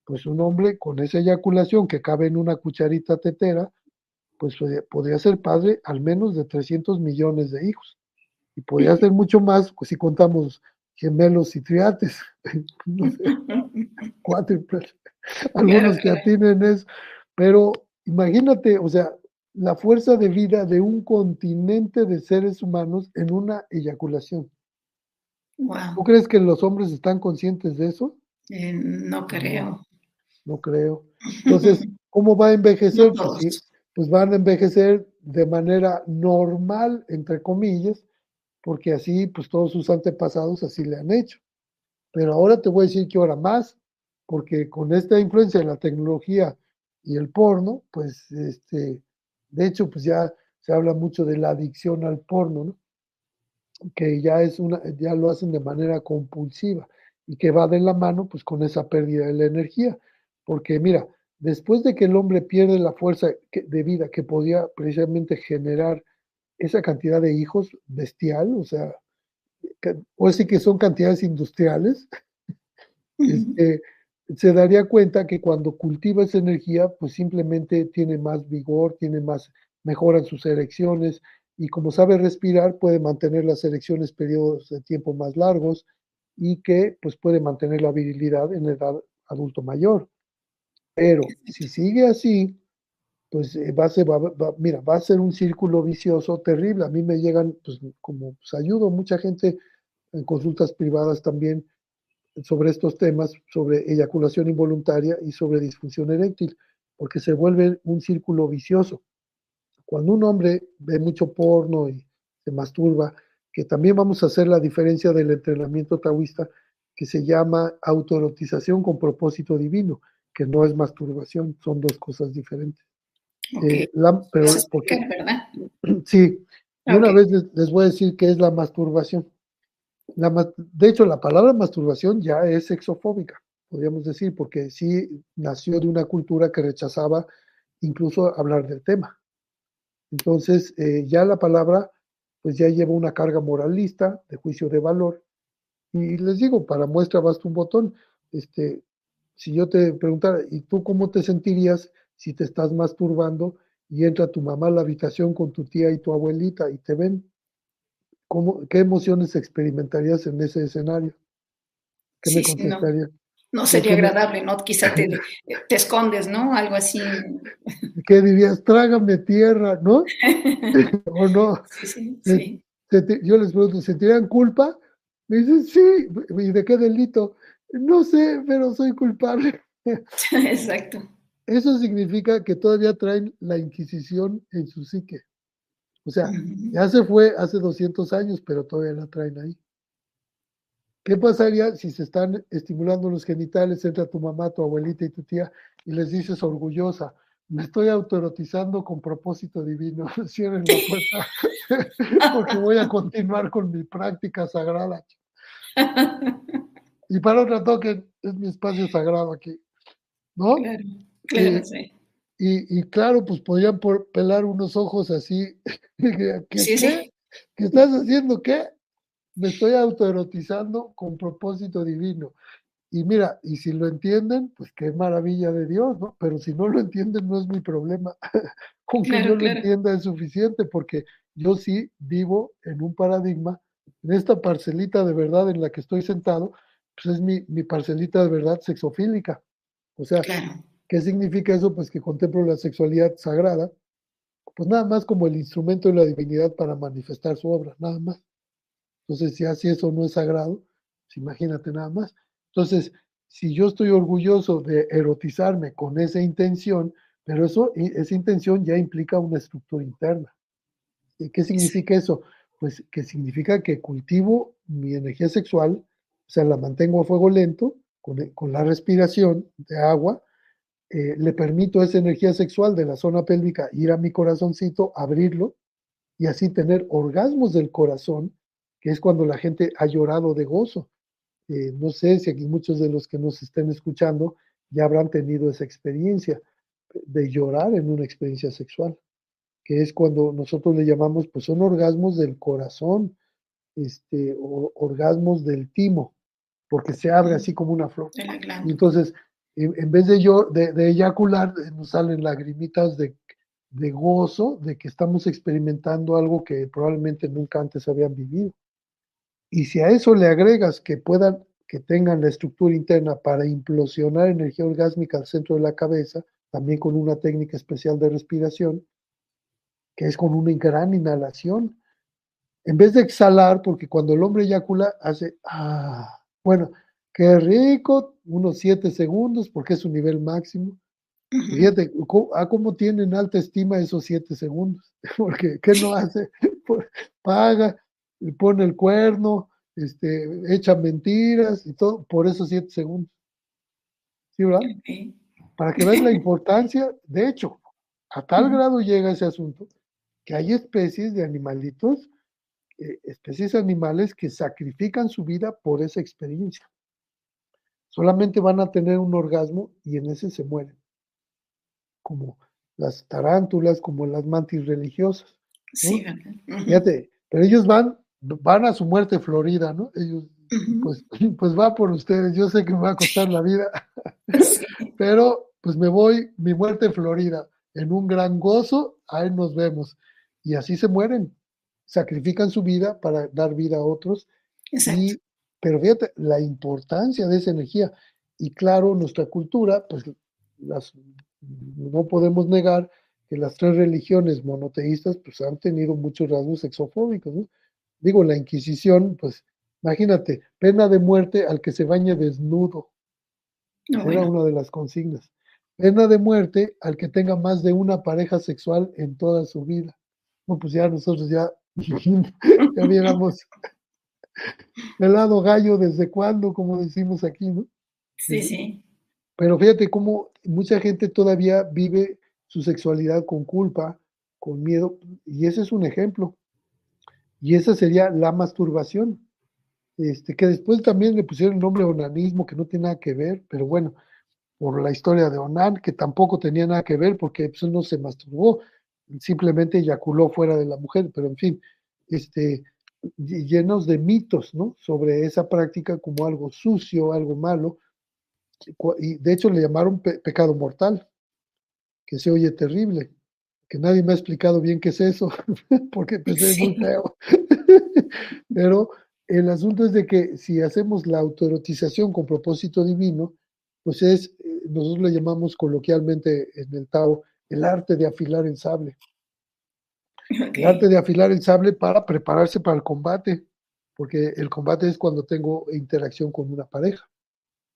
B: pues un hombre con esa eyaculación que cabe en una cucharita tetera, pues podría ser padre al menos de 300 millones de hijos. Y podría ser mucho más, pues si contamos gemelos y triates, cuádruples, algunos que atienden eso, pero imagínate, o sea, la fuerza de vida de un continente de seres humanos en una eyaculación. ¿Tú crees que los hombres están conscientes de eso?
A: Eh, no creo.
B: No, creo. Entonces, ¿cómo va a envejecer? pues, pues van a envejecer de manera normal, entre comillas, porque así, pues todos sus antepasados así le han hecho. Pero ahora te voy a decir que ahora más, porque con esta influencia de la tecnología y el porno, pues, este, de hecho, pues ya se habla mucho de la adicción al porno, ¿no? Que ya es una, ya lo hacen de manera compulsiva y que va de la mano, pues, con esa pérdida de la energía. Porque mira, después de que el hombre pierde la fuerza de vida que podía precisamente generar esa cantidad de hijos bestial, o sea, o sí que son cantidades industriales, este, se daría cuenta que cuando cultiva esa energía, pues simplemente tiene más vigor, tiene más, mejoran sus erecciones y como sabe respirar, puede mantener las erecciones periodos de tiempo más largos y que pues puede mantener la virilidad en edad adulto mayor. Pero si sigue así, pues eh, va a ser, mira, va a ser un círculo vicioso terrible. A mí me llegan, pues como pues, ayudo mucha gente en consultas privadas también sobre estos temas, sobre eyaculación involuntaria y sobre disfunción eréctil, porque se vuelve un círculo vicioso. Cuando un hombre ve mucho porno y se masturba, que también vamos a hacer la diferencia del entrenamiento taoísta, que se llama autoerotización con propósito divino, que no es masturbación, son dos cosas diferentes.
A: Eh, pero porque, ¿verdad?
B: Sí, una vez les, voy a decir qué es la masturbación. La, de hecho, la palabra masturbación ya es sexofóbica, podríamos decir, porque sí nació de una cultura que rechazaba incluso hablar del tema. Entonces, eh, ya la palabra, pues ya lleva una carga moralista, de juicio de valor. Y les digo, para muestra basta un botón. Este, si yo te preguntara, ¿y tú cómo te sentirías si te estás masturbando y entra tu mamá a la habitación con tu tía y tu abuelita y te ven? ¿Cómo, ¿Qué emociones experimentarías en ese escenario?
A: ¿Qué me contestarías? no, sería agradable, ¿no? Quizá te, te, escondes, ¿no? Algo así.
B: ¿Qué dirías? Trágame tierra, ¿no? ¿O no?
A: Sí, sí,
B: Yo les pregunto, ¿sentirían culpa? Me dicen, sí. ¿Y de qué delito? No sé, pero soy culpable.
A: Exacto.
B: Eso significa que todavía traen la Inquisición en su psique. O sea, ya se fue hace 200 años, pero todavía la traen ahí. ¿Qué pasaría si se están estimulando los genitales, entra tu mamá, tu abuelita y tu tía y les dices orgullosa, me estoy autoerotizando con propósito divino, cierren la puerta porque voy a continuar con mi práctica sagrada. Y para otro toque, es mi espacio sagrado aquí, ¿no?
A: Claro. Eh,
B: y, claro, pues podrían pelar unos ojos así. ¿Qué, ¿Qué estás haciendo? ¿Qué? Me estoy autoerotizando con propósito divino. Y mira, y si lo entienden, pues qué maravilla de Dios, ¿no? Pero si no lo entienden, no es mi problema. con que yo lo entienda es suficiente, porque yo sí vivo en un paradigma, en esta parcelita de verdad en la que estoy sentado, pues es mi, mi parcelita de verdad sexofílica. O sea, ¿Qué significa eso? Pues que contemplo la sexualidad sagrada, pues nada más como el instrumento de la divinidad para manifestar su obra, nada más. Entonces, si así eso no es sagrado, pues imagínate nada más. Entonces, si yo estoy orgulloso de erotizarme con esa intención, pero eso, esa intención ya implica una estructura interna. ¿Y qué significa eso? Pues que significa que cultivo mi energía sexual, o sea, la mantengo a fuego lento, con, con la respiración de agua, eh, le permito esa energía sexual de la zona pélvica ir a mi corazoncito, abrirlo y así tener orgasmos del corazón, que es cuando la gente ha llorado de gozo. Eh, no sé si aquí muchos de los que nos estén escuchando ya habrán tenido esa experiencia de llorar en una experiencia sexual, que es cuando nosotros le llamamos, pues son orgasmos del corazón, este, o orgasmos del timo, porque se abre así como una flor. Entonces, en vez de, yo, de, eyacular, eh, nos salen lagrimitas de, de, gozo de que estamos experimentando algo que probablemente nunca antes habían vivido. Y si a eso le agregas que puedan, que tengan la estructura interna para implosionar energía orgásmica al centro de la cabeza, también con una técnica especial de respiración, que es con una gran inhalación, en vez de exhalar, porque cuando el hombre eyacula hace, ah, bueno, Qué rico, unos siete segundos, porque es su nivel máximo. Fíjate, ¿a cómo tienen alta estima esos siete segundos? Porque, ¿qué no hace? Paga, pone el cuerno, este, echa mentiras y todo, por esos siete segundos. ¿Sí, verdad? Para que veas la importancia, de hecho, a tal grado llega ese asunto que hay especies de animalitos, eh, especies animales que sacrifican su vida por esa experiencia solamente van a tener un orgasmo y en ese se mueren, como las tarántulas, como las mantis religiosas.
A: Sí,
B: Fíjate, pero ellos van, van a su muerte florida, ¿no? Ellos, pues, pues va por ustedes, yo sé que me va a costar la vida, pero pues me voy, mi muerte florida, en un gran gozo, ahí nos vemos. Y así se mueren, sacrifican su vida para dar vida a otros. Y pero fíjate la importancia de esa energía. Y claro, nuestra cultura, pues las, no podemos negar que las tres religiones monoteístas pues han tenido muchos rasgos sexofóbicos. ¿no? Digo, la Inquisición, pues imagínate, pena de muerte al que se bañe desnudo. Era una de las consignas. Pena de muerte al que tenga más de una pareja sexual en toda su vida. Bueno, pues ya nosotros ya, ya viéramos el lado gallo desde cuándo, como decimos aquí, ¿no?
A: Sí, sí.
B: Pero fíjate cómo mucha gente todavía vive su sexualidad con culpa, con miedo, y ese es un ejemplo. Y esa sería la masturbación, este, que después también le pusieron el nombre onanismo, que no tiene nada que ver, pero bueno, por la historia de Onan, que tampoco tenía nada que ver porque pues, no se masturbó, simplemente eyaculó fuera de la mujer, pero en fin, este, llenos de mitos, ¿no? Sobre esa práctica como algo sucio, algo malo, y de hecho le llamaron pecado mortal, que se oye terrible, que nadie me ha explicado bien qué es eso, porque pues, es muy feo. Pero el asunto es de que si hacemos la autoerotización con propósito divino, pues es, eh, nosotros le llamamos coloquialmente en el Tao, el arte de afilar el sable. El arte de afilar el sable para prepararse para el combate, porque el combate es cuando tengo interacción con una pareja.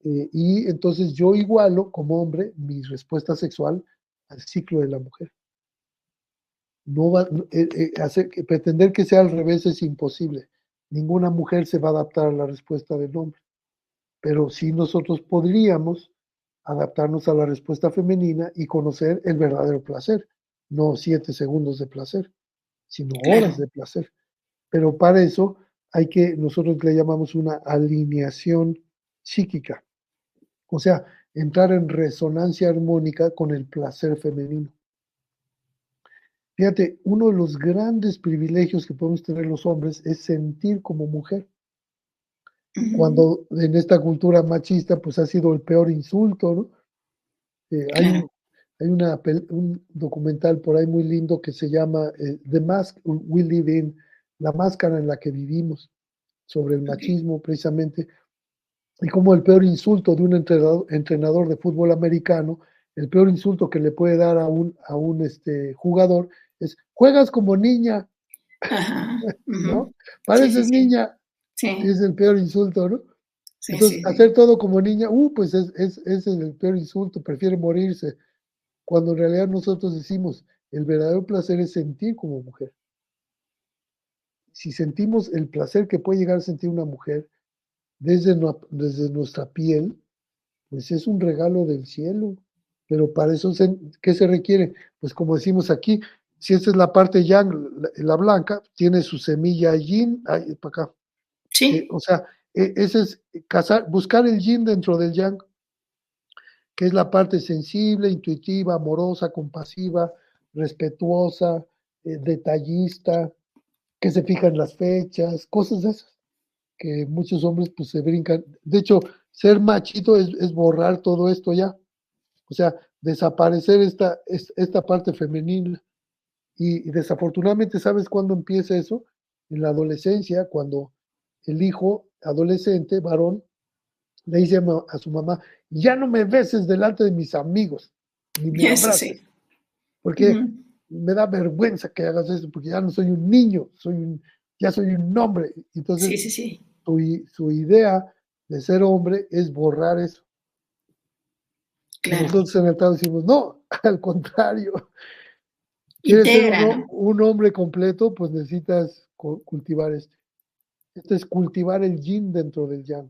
B: Eh, y entonces yo igualo como hombre mi respuesta sexual al ciclo de la mujer. No va, eh, eh, pretender que sea al revés es imposible. Ninguna mujer se va a adaptar a la respuesta del hombre. Pero sí nosotros podríamos adaptarnos a la respuesta femenina y conocer el verdadero placer, no siete segundos de placer, sino horas de placer. Pero para eso hay que, nosotros le llamamos una alineación psíquica. O sea, entrar en resonancia armónica con el placer femenino. Fíjate, uno de los grandes privilegios que podemos tener los hombres es sentir como mujer. Cuando en esta cultura machista, pues ha sido el peor insulto, ¿no? Eh, hay, hay una, un documental por ahí muy lindo que se llama eh, The Mask We Live In, la máscara en la que vivimos, sobre el machismo precisamente, y como el peor insulto de un entrenador, de fútbol americano, el peor insulto que le puede dar a un, a un este, jugador es, juegas como niña, ¿no? Pareces niña, es el peor insulto, ¿no? Entonces, hacer todo como niña, uh, pues es, es, es el peor insulto, prefiere morirse, cuando en realidad nosotros decimos, el verdadero placer es sentir como mujer. Si sentimos el placer que puede llegar a sentir una mujer, desde, desde nuestra piel, pues es un regalo del cielo. Pero para eso, ¿qué se requiere? Pues como decimos aquí, si esta es la parte yang, la, blanca, tiene su semilla yin, ahí, para acá.
A: Sí.
B: Eh, o sea, e, ese es casar, buscar el yin dentro del yang, que es la parte sensible, intuitiva, amorosa, compasiva, respetuosa, eh, detallista, que se fija en las fechas, cosas de esas que muchos hombres pues se brincan. De hecho, ser machito es, borrar todo esto ya. O sea, desaparecer esta, esta parte femenina. Y, desafortunadamente, ¿sabes cuándo empieza eso? En la adolescencia, cuando el hijo adolescente, varón, le dice a, su mamá, ya no me beses delante de mis amigos, ni me abraces. Porque me da vergüenza que hagas eso, porque ya no soy un niño, soy un, ya soy un hombre. Entonces, Su, idea de ser hombre es borrar eso. Nosotros en el Estado decimos, no, al contrario. Quieres ser un, hombre completo, pues necesitas cultivar este. Este es cultivar el yin dentro del yang.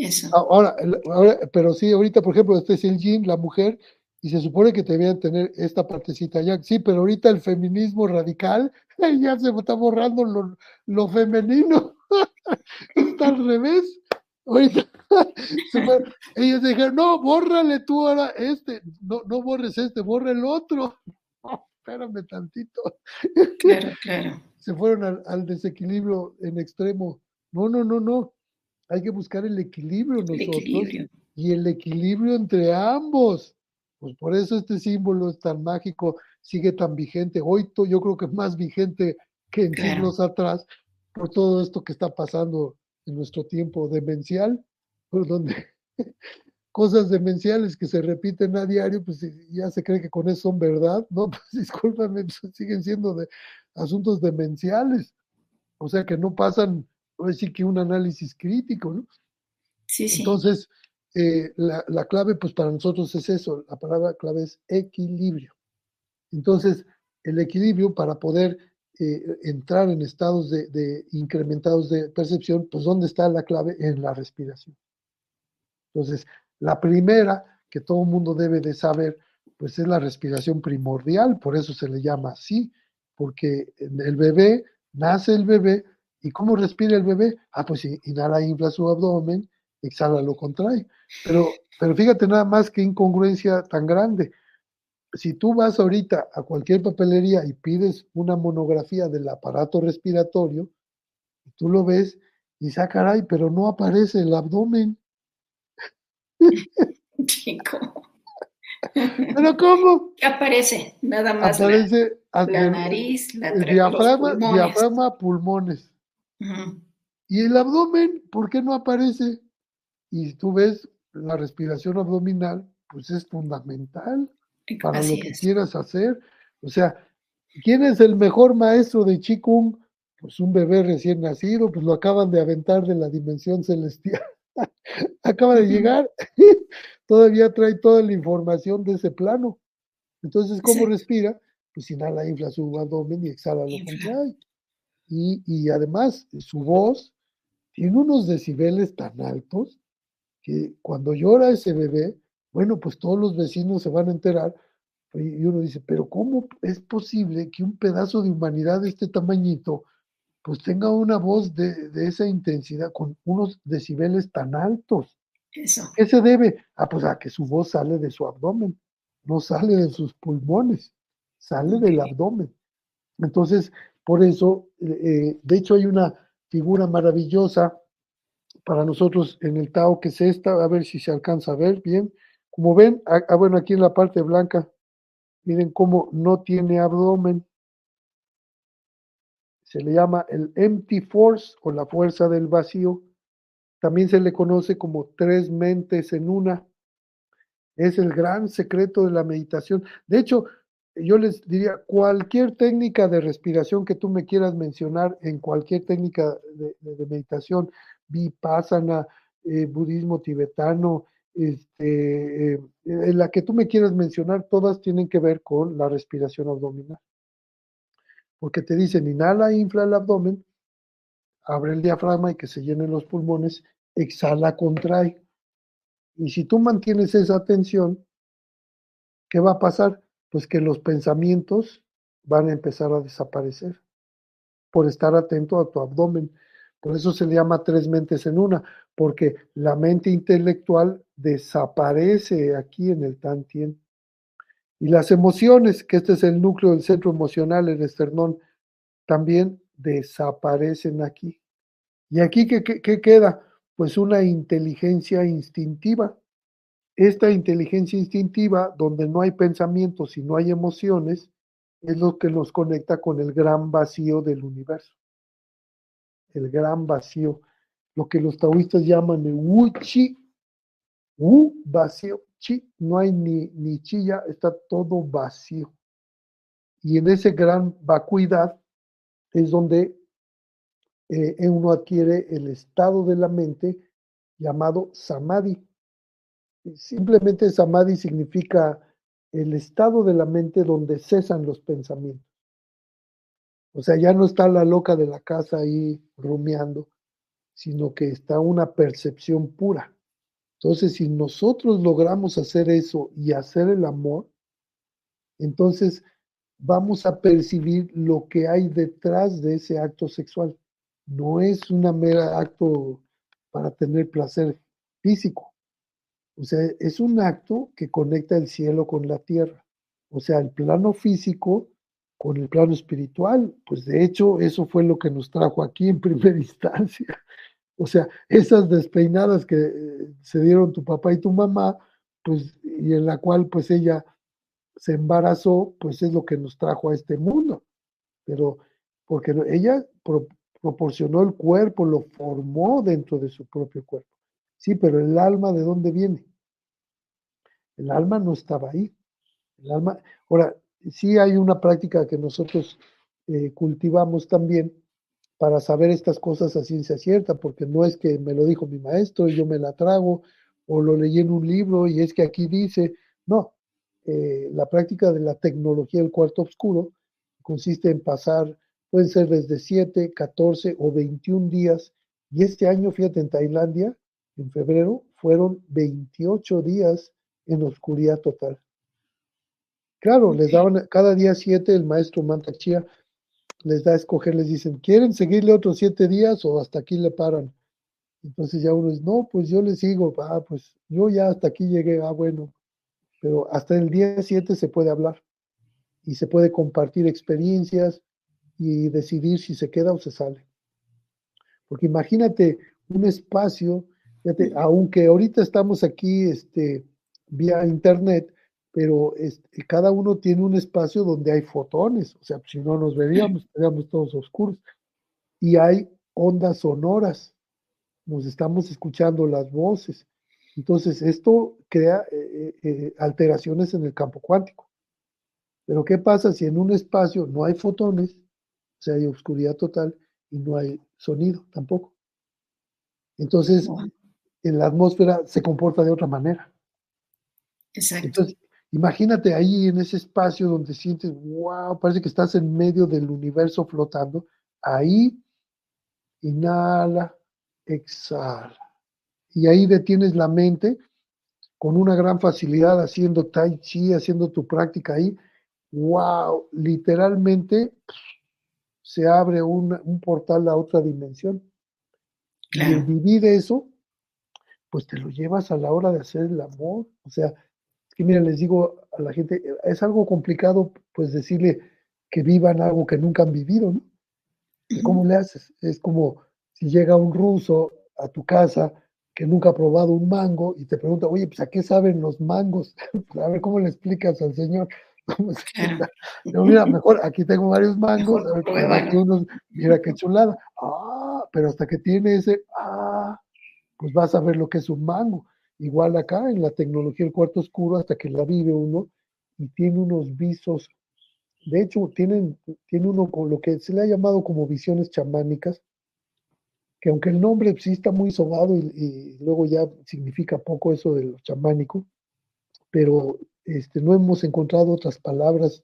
A: Eso.
B: Ahora, ahora, pero sí, ahorita, por ejemplo, este es el yin, la mujer, y se supone que debían tener esta partecita ya. Sí, pero ahorita el feminismo radical ya se está borrando lo, lo femenino. está al revés. Ahorita ellos dijeron, no, bórrale tú ahora este, no, no borres este, borra el otro. espérame tantito.
A: Claro, claro.
B: Se fueron al, al, desequilibrio en extremo. No, no, no, no. Hay que buscar el equilibrio nosotros. El equilibrio. Y el equilibrio entre ambos. Pues por eso este símbolo es tan mágico, sigue tan vigente. Hoy yo creo que es más vigente que en siglos atrás por todo esto que está pasando en nuestro tiempo demencial, por donde cosas demenciales que se repiten a diario, pues ya se cree que con eso son verdad, ¿no? Pues discúlpame, siguen siendo de asuntos demenciales, o sea que no pasan, decir que un análisis crítico, ¿no?
A: Sí, sí.
B: Entonces, eh, la, la, clave, pues para nosotros es eso, la palabra clave es equilibrio. Entonces, el equilibrio para poder eh, entrar en estados de, de, incrementados de percepción, pues ¿dónde está la clave? En la respiración. Entonces, la primera que todo el mundo debe de saber, pues es la respiración primordial, por eso se le llama así, porque el bebé, nace el bebé, ¿y cómo respira el bebé? Ah, pues inhala, infla su abdomen, exhala, lo contrae. Pero, pero fíjate nada más que incongruencia tan grande. Si tú vas ahorita a cualquier papelería y pides una monografía del aparato respiratorio, tú lo ves y dices, ah, caray, pero no aparece el abdomen.
A: Chico.
B: ¿Pero cómo?
A: ¿Qué aparece? Nada más.
B: Aparece
A: la, la nariz, la
B: el diafragma, pulmones. diafragma, pulmones.
A: Uh -huh.
B: Y el abdomen, ¿por qué no aparece? Y tú ves, la respiración abdominal, pues es fundamental para
A: Así
B: lo que
A: es.
B: quieras hacer. O sea, ¿quién es el mejor maestro de Qigong? Pues un bebé recién nacido, pues lo acaban de aventar de la dimensión celestial. Acaba de llegar, todavía trae toda la información de ese plano. Entonces, ¿cómo
A: Sí.
B: respira? Pues inhala, infla su abdomen y exhala lo
A: Infla.
B: contrae. Y, y además, su voz tiene unos decibeles tan altos que cuando llora ese bebé, bueno, pues todos los vecinos se van a enterar. Y uno dice, pero ¿cómo es posible que un pedazo de humanidad de este tamañito pues tenga una voz de, de esa intensidad con unos decibeles tan altos?
A: Eso.
B: ¿Qué se debe? Ah, pues a que su voz sale de su abdomen, no sale de sus pulmones, sale del abdomen. Entonces, por eso, eh, de hecho hay una figura maravillosa para nosotros en el Tao, que es esta, a ver si se alcanza a ver bien. Como ven, ah, ah, bueno, aquí en la parte blanca, miren cómo no tiene abdomen. Se le llama el empty force o la fuerza del vacío. También se le conoce como tres mentes en una. Es el gran secreto de la meditación. De hecho, yo les diría, cualquier técnica de respiración que tú me quieras mencionar en cualquier técnica de, meditación, vipassana, eh, budismo tibetano, este, eh, en la que tú me quieras mencionar, todas tienen que ver con la respiración abdominal. Porque te dicen, inhala, infla el abdomen, abre el diafragma y que se llenen los pulmones, exhala, contrae. Y si tú mantienes esa tensión, ¿qué va a pasar? Pues que los pensamientos van a empezar a desaparecer por estar atento a tu abdomen. Por eso se le llama tres mentes en una, porque la mente intelectual desaparece aquí en el Tantien. Y las emociones, que este es el núcleo del centro emocional, el esternón, también desaparecen aquí. ¿Y aquí qué, qué- qué queda? Pues una inteligencia instintiva. Esta inteligencia instintiva, donde no hay pensamientos y no hay emociones, es lo que nos conecta con el gran vacío del universo. El gran vacío, lo que los taoístas llaman el wu chi, wu vacío, chi, no hay ni, ni chi está todo vacío. Y en ese gran vacuidad es donde eh, uno adquiere el estado de la mente llamado samadhi. Simplemente samadhi significa el estado de la mente donde cesan los pensamientos. O sea, ya no está la loca de la casa ahí rumiando, sino que está una percepción pura. Entonces, si nosotros logramos hacer eso y hacer el amor, entonces vamos a percibir lo que hay detrás de ese acto sexual. No es una mera acto para tener placer físico. O sea, es un acto que conecta el cielo con la tierra. O sea, el plano físico con el plano espiritual. Pues de hecho, eso fue lo que nos trajo aquí en primera instancia. O sea, esas despeinadas que eh, se dieron tu papá y tu mamá, pues, y en la cual pues ella se embarazó, pues es lo que nos trajo a este mundo. Pero porque ella pro- proporcionó el cuerpo, lo formó dentro de su propio cuerpo. Sí, pero el alma, ¿de dónde viene? El alma no estaba ahí. El alma, ahora, sí hay una práctica que nosotros eh, cultivamos también para saber estas cosas a ciencia cierta, porque no es que me lo dijo mi maestro y yo me la trago, o lo leí en un libro y es que aquí dice, no, eh, la práctica de la tecnología del cuarto oscuro consiste en pasar, pueden ser desde 7, 14 o 21 días, y este año, fíjate, en Tailandia, en febrero, fueron 28 días en oscuridad total. Claro, les daban cada día siete, el maestro Mantachía les da a escoger, les dicen, ¿quieren seguirle otros siete días o hasta aquí le paran? Entonces ya uno dice, no, pues yo le sigo, ah, pues yo ya hasta aquí llegué, ah, bueno, pero hasta el día siete se puede hablar y se puede compartir experiencias y decidir si se queda o se sale. Porque imagínate un espacio, fíjate, aunque ahorita estamos aquí este, vía internet, pero este, cada uno tiene un espacio donde hay fotones, o sea, si no nos veríamos, estaríamos todos oscuros. Y hay ondas sonoras, nos estamos escuchando las voces. Entonces, esto crea eh, eh, eh, alteraciones en el campo cuántico. Pero, ¿qué pasa si en un espacio no hay fotones, o sea, hay oscuridad total y no hay sonido tampoco? Entonces, en la atmósfera se comporta de otra manera.
A: Exacto.
B: Entonces, imagínate ahí en ese espacio donde sientes, wow, parece que estás en medio del universo flotando. Ahí, inhala, exhala. Y ahí detienes la mente con una gran facilidad haciendo tai chi, haciendo tu práctica ahí. Wow, literalmente se abre un portal a otra dimensión. Y el vivir eso, pues te lo llevas a la hora de hacer el amor. O sea, que mira, les digo a la gente, es algo complicado pues decirle que vivan algo que nunca han vivido, ¿no? ¿Cómo le haces? Es como si llega un ruso a tu casa que nunca ha probado un mango y te pregunta, oye, pues ¿a qué saben los mangos? a ver cómo le explicas al señor. mira, mejor aquí tengo varios mangos, mira qué chulada. Ah, pero hasta que tiene ese, ah, pues vas a ver lo que es un mango. Igual acá en la tecnología del cuarto oscuro, hasta que la vive uno y tiene unos visos. De hecho, tienen, tiene uno con lo que se le ha llamado como visiones chamánicas, que aunque el nombre sí está muy sobado y, luego ya significa poco eso de lo chamánico, pero este, no hemos encontrado otras palabras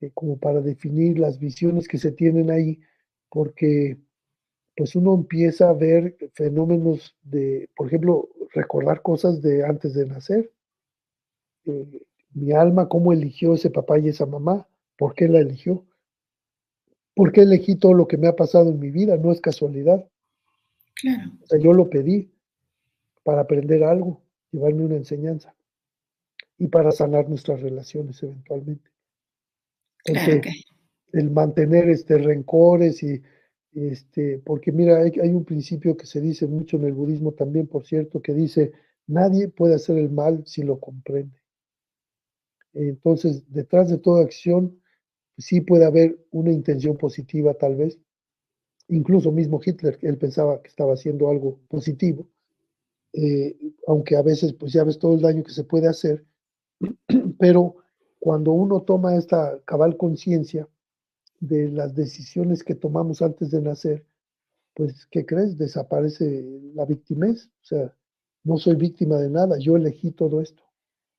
B: eh, como para definir las visiones que se tienen ahí, porque pues uno empieza a ver fenómenos de, por ejemplo, recordar cosas de antes de nacer. Eh, mi alma, cómo eligió ese papá y esa mamá, por qué la eligió, por qué elegí todo lo que me ha pasado en mi vida, no es casualidad.
A: Claro.
B: O sea, yo lo pedí para aprender algo, llevarme una enseñanza y para sanar nuestras relaciones eventualmente. El mantener este rencores y este, porque mira, hay, un principio que se dice mucho en el budismo también, por cierto, que dice, nadie puede hacer el mal si lo comprende. Entonces, detrás de toda acción, sí puede haber una intención positiva tal vez. Incluso mismo Hitler, él pensaba que estaba haciendo algo positivo, eh, aunque a veces, pues ya ves todo el daño que se puede hacer, pero cuando uno toma esta cabal conciencia de las decisiones que tomamos antes de nacer, pues, ¿qué crees? Desaparece la victimez. O sea, no soy víctima de nada, yo elegí todo esto.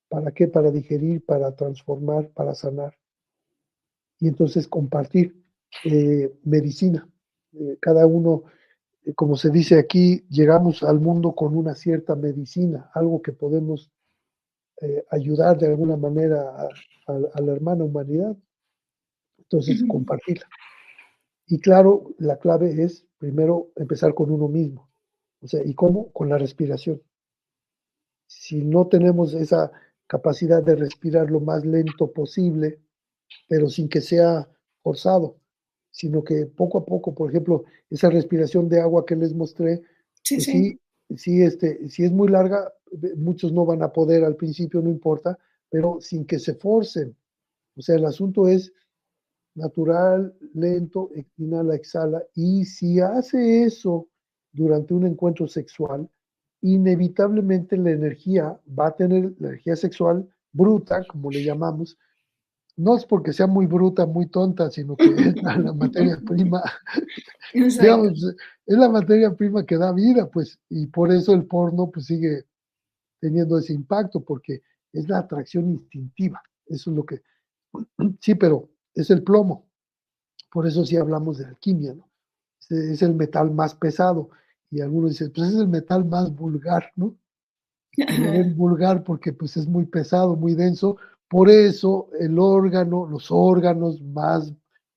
B: ¿Para qué? Para digerir, para transformar, para sanar. Y entonces compartir eh, medicina. Eh, cada uno, eh, como se dice aquí, llegamos al mundo con una cierta medicina, algo que podemos ayudar de alguna manera a la hermana humanidad. Entonces, compartirla. Y claro, la clave es primero empezar con uno mismo. O sea, ¿y cómo? Con la respiración. Si no tenemos esa capacidad de respirar lo más lento posible, pero sin que sea forzado, sino que poco a poco, por ejemplo, esa respiración de agua que les mostré, sí, pues sí. sí, este, si es muy larga, muchos no van a poder al principio, no importa, pero sin que se forcen. O sea, el asunto es natural, lento, inhala, exhala. Y si hace eso durante un encuentro sexual, inevitablemente la energía va a tener, la energía sexual bruta, como le llamamos, no es porque sea muy bruta, muy tonta, sino que es la, materia prima, digamos, es la materia prima que da vida, pues, y por eso el porno pues sigue teniendo ese impacto, porque es la atracción instintiva, eso es lo que, sí, pero es el plomo, por eso sí hablamos de alquimia, ¿no? Es el metal más pesado, y algunos dicen, pues es el metal más vulgar, ¿no? Es vulgar porque pues es muy pesado, muy denso, por eso el órgano, los órganos más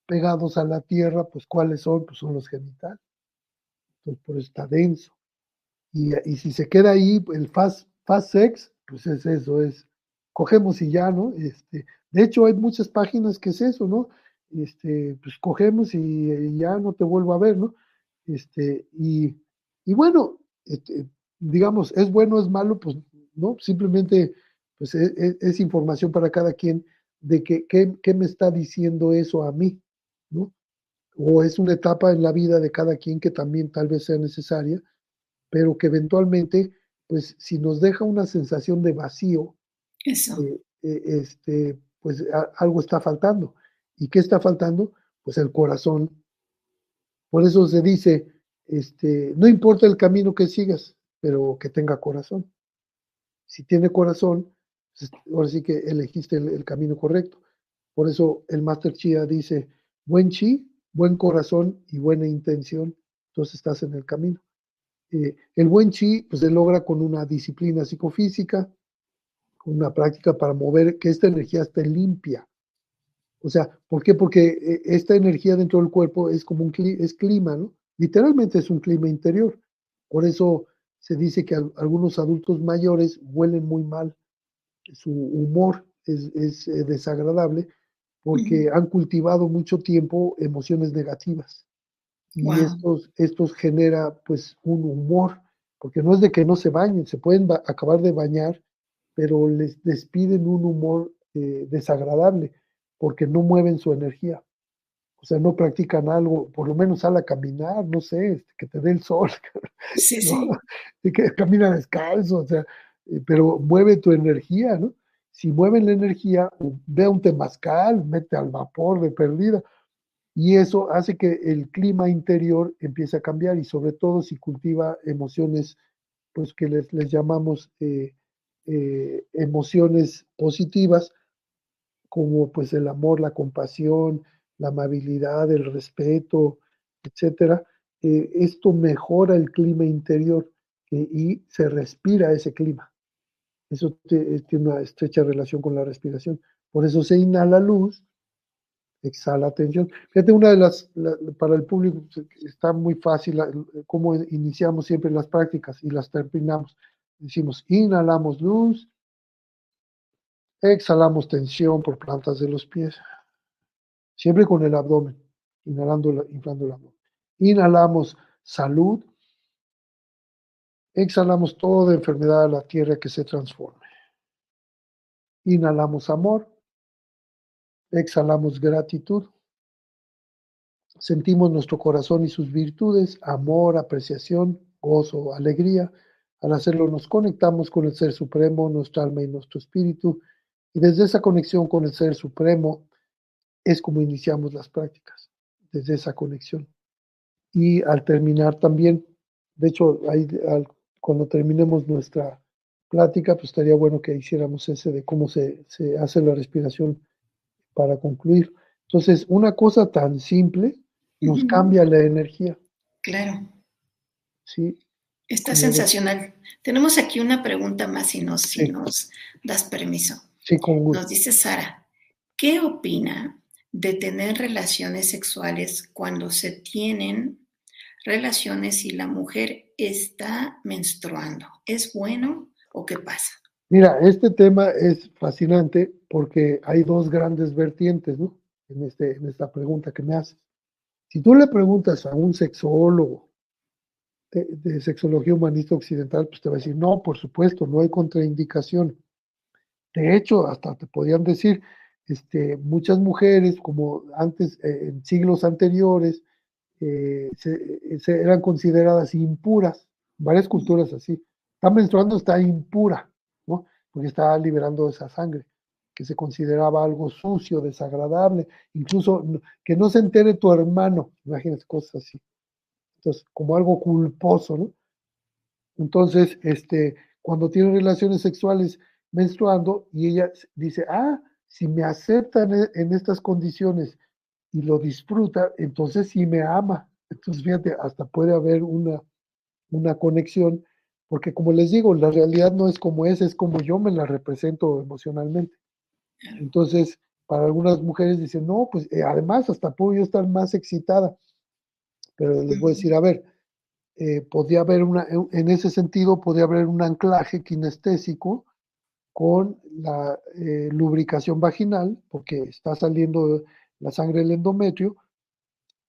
B: pegados a la tierra, pues ¿cuáles son? Pues son los genitales. Entonces por eso está denso. Y, si se queda ahí, el fast, fast sex, pues es eso, es cogemos y ya, ¿no? Este, de hecho, hay muchas páginas que es eso, ¿no? Este, pues cogemos y, ya no te vuelvo a ver, ¿no? Este, y, y bueno, este, digamos, es bueno, es malo, pues no, simplemente pues e, e, es, información para cada quien de que, qué me está diciendo eso a mí, ¿no? O es una etapa en la vida de cada quien que también tal vez sea necesaria, pero que eventualmente, pues si nos deja una sensación de vacío,
A: eso.
B: Eh, eh, este, pues algo está faltando. ¿Y qué está faltando? Pues el corazón. Por eso se dice, este, no importa el camino que sigas, pero que tenga corazón. Si tiene corazón, ahora sí que elegiste el, camino correcto. Por eso el Master Chia dice, buen chi, buen corazón y buena intención, entonces estás en el camino. Eh, el buen chi pues se logra con una disciplina psicofísica, una práctica para mover que esta energía esté limpia. O sea, ¿por qué? Porque eh, esta energía dentro del cuerpo es como un es clima, ¿no? Literalmente es un clima interior. Por eso se dice que algunos adultos mayores huelen muy mal su humor es, eh, desagradable porque han cultivado mucho tiempo emociones negativas. Y estos, estos genera pues un humor, porque no es de que no se bañen, se pueden acabar de bañar, pero les despiden un humor eh, desagradable porque no mueven su energía. O sea, no practican algo, por lo menos sal a caminar, no sé, este, que te dé el sol.
A: Sí, sí.
B: Y que camina descalzo, o sea, eh, pero mueve tu energía, ¿no? Si mueven la energía, ve un temazcal, mete al vapor de perdida, y eso hace que el clima interior empiece a cambiar y sobre todo si cultiva emociones, pues que les, les llamamos eh, eh, emociones positivas, como pues el amor, la compasión, la amabilidad, el respeto, etcétera, esto mejora el clima interior y se respira ese clima. Eso eh, tiene una estrecha relación con la respiración. Por eso se inhala luz, exhala tensión. Fíjate, una de las, para el público pues, está muy fácil cómo iniciamos siempre las prácticas y las terminamos. Decimos, inhalamos luz, exhalamos tensión por plantas de los pies. Siempre con el abdomen, inhalando, inflando el abdomen. Inhalamos salud, Exhalamos toda enfermedad a la tierra que se transforme. Inhalamos amor. Exhalamos gratitud. Sentimos nuestro corazón y sus virtudes, amor, apreciación, gozo, alegría. Al hacerlo nos conectamos con el Ser Supremo, nuestra alma y nuestro espíritu. Y desde esa conexión con el Ser Supremo es como iniciamos las prácticas, desde esa conexión. Y al terminar también, de hecho, al cuando terminemos nuestra plática, pues estaría bueno que hiciéramos ese de cómo se, hace la respiración para concluir. Entonces, una cosa tan simple nos cambia la energía.
A: Claro.
B: Sí.
A: Está sensacional. Tenemos aquí una pregunta más si nos, si nos das permiso.
B: Sí, con gusto.
A: Nos dice Sara, ¿qué opina de tener relaciones sexuales cuando se tienen relaciones y la mujer está menstruando. ¿Es bueno o qué pasa?
B: Mira, este tema es fascinante porque hay dos grandes vertientes, ¿no? En, este, en esta pregunta que me haces. Si tú le preguntas a un sexólogo de, sexología humanista occidental, pues te va a decir, no, por supuesto, no hay contraindicación. De hecho, hasta te podrían decir, este, muchas mujeres, como antes, eh, en siglos anteriores, eh, se, eran consideradas impuras, varias culturas así. Está menstruando, está impura, ¿no? Porque está liberando esa sangre, que se consideraba algo sucio, desagradable, incluso que no se entere tu hermano, imagínate cosas así. Entonces, como algo culposo, ¿no? Entonces, este, cuando tiene relaciones sexuales menstruando y ella dice, ah, si me aceptan e, en estas condiciones y lo disfruta, entonces sí me ama. Entonces, fíjate, hasta puede haber una, una conexión, porque como les digo, la realidad no es como es, es como yo me la represento emocionalmente. Entonces, para algunas mujeres dicen, no, pues eh, además hasta puedo yo estar más excitada. Pero les voy a decir, a ver, eh, podría haber una, en ese sentido, podría haber un anclaje kinestésico con la eh, lubricación vaginal, porque está saliendo la sangre del endometrio,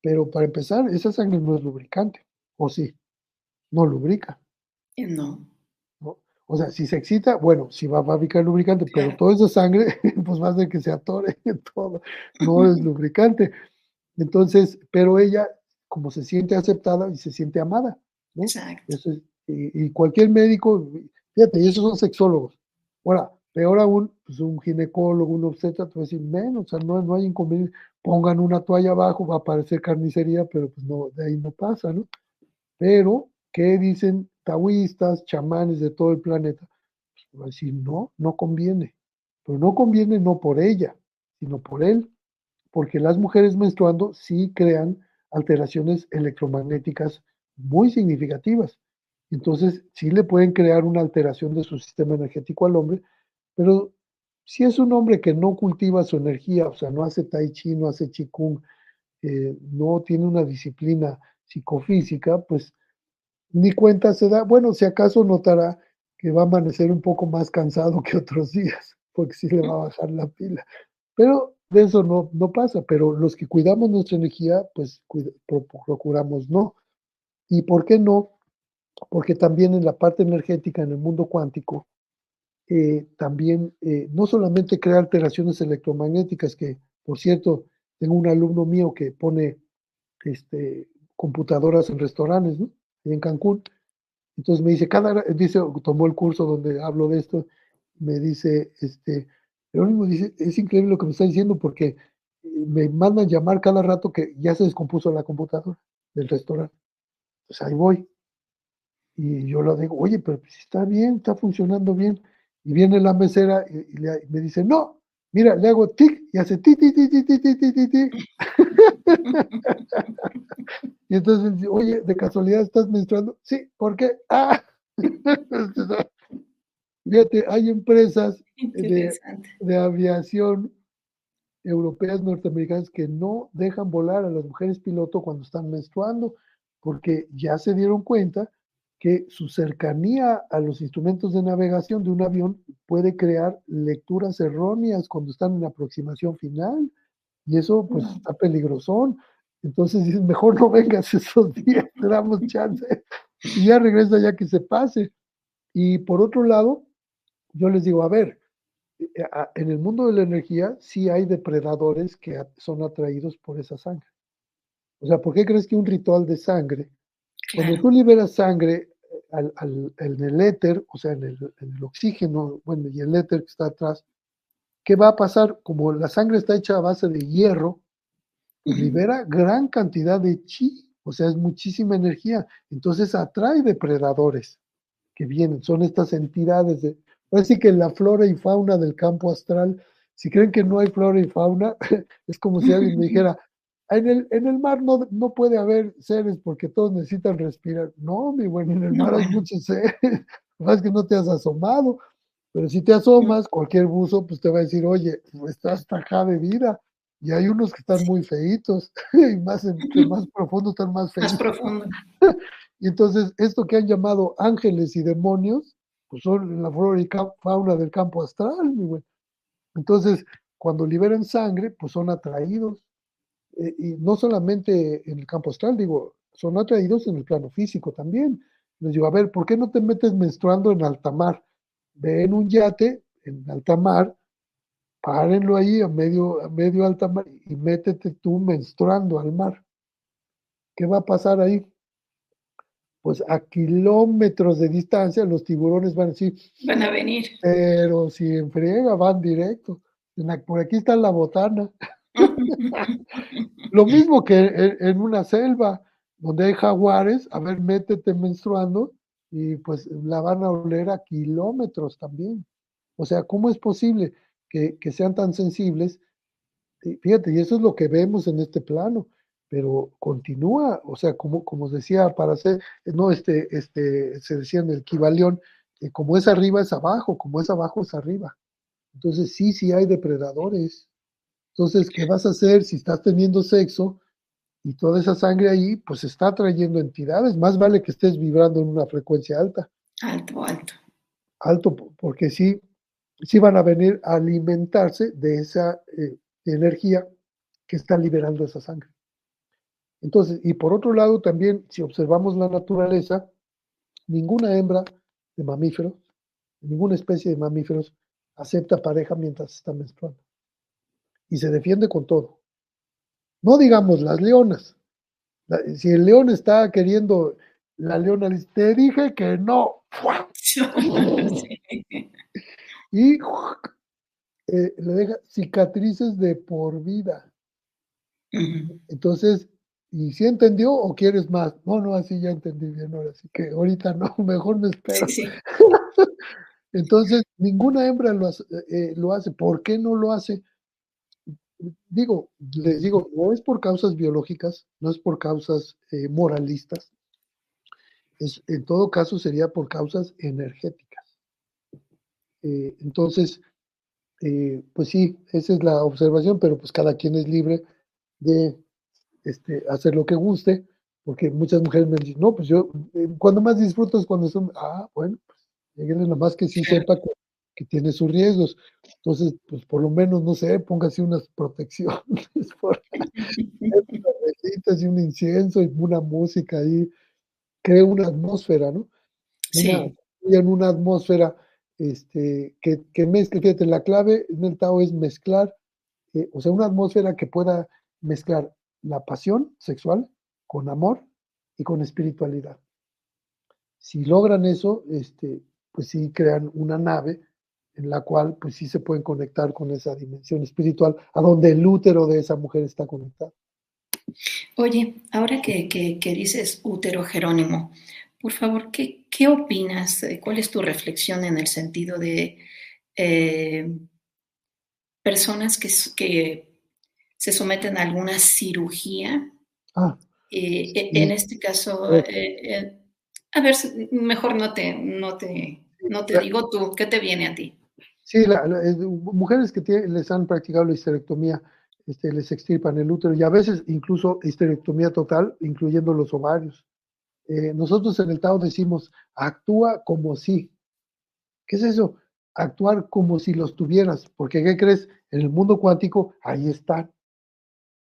B: pero para empezar, esa sangre no es lubricante, ¿o sí? No lubrica.
A: Eh, no.
B: O sea, si se excita, bueno, si va a fabricar lubricante, pero toda esa sangre, pues va a hacer que se atore todo, no es lubricante. Entonces, pero ella, como se siente aceptada y se siente amada, ¿no? Exacto. y, y, cualquier médico, fíjate, y esos son sexólogos, Ahora, peor aún, pues un ginecólogo, un obstetra, te va a decir, menos, o sea, no, no hay inconveniente, pongan una toalla abajo, va a parecer carnicería, pero pues no, de ahí no pasa, ¿no? Pero, ¿qué dicen taoístas, chamanes de todo el planeta? Pues va a decir, no, no conviene. Pero no conviene no por ella, sino por él, porque las mujeres menstruando sí crean alteraciones electromagnéticas muy significativas. Entonces, sí le pueden crear una alteración de su sistema energético al hombre, pero si es un hombre que no cultiva su energía, o sea, no hace tai chi, no hace qigong, eh, no tiene una disciplina psicofísica, pues ni cuenta se da. Bueno, si acaso notará que va a amanecer un poco más cansado que otros días, porque sí le va a bajar la pila. Pero de eso no, no pasa, pero los que cuidamos nuestra energía, pues procuramos no. ¿Y por qué no? porque también en la parte energética, en el mundo cuántico, eh, también eh, no solamente crea alteraciones electromagnéticas, que por cierto, tengo un alumno mío que pone este, computadoras en restaurantes, ¿no? En Cancún. Entonces me dice, cada, dice, tomó el curso donde hablo de esto, me dice, este, Jerónimo dice, es increíble lo que me está diciendo porque eh, me mandan llamar cada rato que ya se descompuso la computadora del restaurante. Pues ahí voy. Y yo le digo, oye, pero si está bien, está funcionando bien. Y viene la mesera y, me dice, no, mira, le hago tic y hace ti, ti, ti, ti, ti, ti, ti, ti, ti. y entonces, oye, de casualidad estás menstruando. Sí, ¿por qué? Ah. Fíjate, hay empresas de, de, aviación europeas, norteamericanas, que no dejan volar a las mujeres piloto cuando están menstruando, porque ya se dieron cuenta que su cercanía a los instrumentos de navegación de un avión puede crear lecturas erróneas cuando están en la aproximación final y eso pues está peligrosón. Entonces dices, mejor no vengas esos días, te damos chance y ya regresa ya que se pase. Y por otro lado, yo les digo, a ver, eh, en el mundo de la energía sí hay depredadores que son atraídos por esa sangre. O sea, ¿por qué crees que un ritual de sangre cuando tú liberas sangre al, al, en el éter, o sea, en el, en el, oxígeno, bueno, y el éter que está atrás, ¿qué va a pasar? Como la sangre está hecha a base de hierro, libera gran cantidad de chi, o sea, es muchísima energía. Entonces atrae depredadores que vienen, son estas entidades de... Así que la flora y fauna del campo astral, si creen que no hay flora y fauna, es como si alguien me dijera, en el, en el mar no, no puede haber seres porque todos necesitan respirar. No, mi bueno, en el mar hay muchos seres. es que no te has asomado. Pero si te asomas, cualquier buzo pues te va a decir, oye, estás tajada de vida. Y hay unos que están muy feitos, y más, más profundo están más feitos. Más profundo. y entonces, esto que han llamado ángeles y demonios, pues son la flora y fauna del campo astral, mi bueno. Entonces, cuando liberan sangre, pues son atraídos eh, y no solamente en el campo astral, digo, son atraídos en el plano físico también. Les digo, a ver, ¿por qué no te metes menstruando en alta mar? Ve en un yate, en alta mar, párenlo ahí a medio, a medio alta mar y métete tú menstruando al mar. ¿Qué va a pasar ahí? Pues a kilómetros de distancia los tiburones van a decir,
A: van a venir.
B: Pero si en friega van directo. por aquí está la botana. Lo mismo que en, una selva donde hay jaguares, a ver, métete menstruando y pues la van a oler a kilómetros también. O sea, ¿cómo es posible que, sean tan sensibles? fíjate, y eso es lo que vemos en este plano, pero continúa, o sea, como, como decía, para hacer, no, este, este, se decía en el Kibalión, como es arriba es abajo, como es abajo es arriba. Entonces, sí, sí hay depredadores. Entonces, ¿qué vas a hacer si estás teniendo sexo y toda esa sangre ahí, pues está trayendo entidades? Más vale que estés vibrando en una frecuencia alta.
A: Alto, alto.
B: Alto, porque sí, sí van a venir a alimentarse de esa eh, energía que está liberando esa sangre. Entonces, y por otro lado también, si observamos la naturaleza, ninguna hembra de mamíferos, ninguna especie de mamíferos acepta pareja mientras está menstruando y se defiende con todo. No digamos las leonas. Si el león está queriendo, la leona dice, te dije que no. y eh, le deja cicatrices de por vida. Entonces, ¿y si entendió o quieres más? No, no, así ya entendí bien ahora, así que ahorita no, mejor me espero. Entonces, ninguna hembra lo hace, eh, lo hace. ¿Por qué no lo hace? digo, les digo, no es por causas biológicas, no es por causas eh, moralistas, es, en todo caso sería por causas energéticas. Eh, entonces, eh, pues sí, esa es la observación, pero pues cada quien es libre de este, hacer lo que guste, porque muchas mujeres me dicen, no, pues yo, cuando más disfruto es cuando son, ah, bueno, pues nada más que sí sepa que que tiene sus riesgos. Entonces, pues por lo menos, no sé, póngase unas protecciones, por unas y un incienso y una música ahí, cree una atmósfera, ¿no? Sí. en una atmósfera este, que, que mezcle, fíjate, la clave en el Tao es mezclar, eh, o sea, una atmósfera que pueda mezclar la pasión sexual con amor y con espiritualidad. Si logran eso, este, pues sí crean una nave en la cual pues sí se pueden conectar con esa dimensión espiritual, a donde el útero de esa mujer está conectado.
A: Oye, ahora que, que, dices útero Jerónimo, por favor, ¿qué, ¿qué, opinas? ¿Cuál es tu reflexión en el sentido de eh, personas que, que, se someten a alguna cirugía? Ah, eh, En este caso, eh, a ver, mejor no te, no te, no te digo tú, ¿qué te viene a ti?
B: Sí, mujeres que les han practicado la histerectomía, este, les extirpan el útero y a veces incluso histerectomía total, incluyendo los ovarios. Eh, nosotros en el Tao decimos, actúa como si. ¿Qué es eso? Actuar como si los tuvieras, porque ¿qué crees? En el mundo cuántico, ahí están.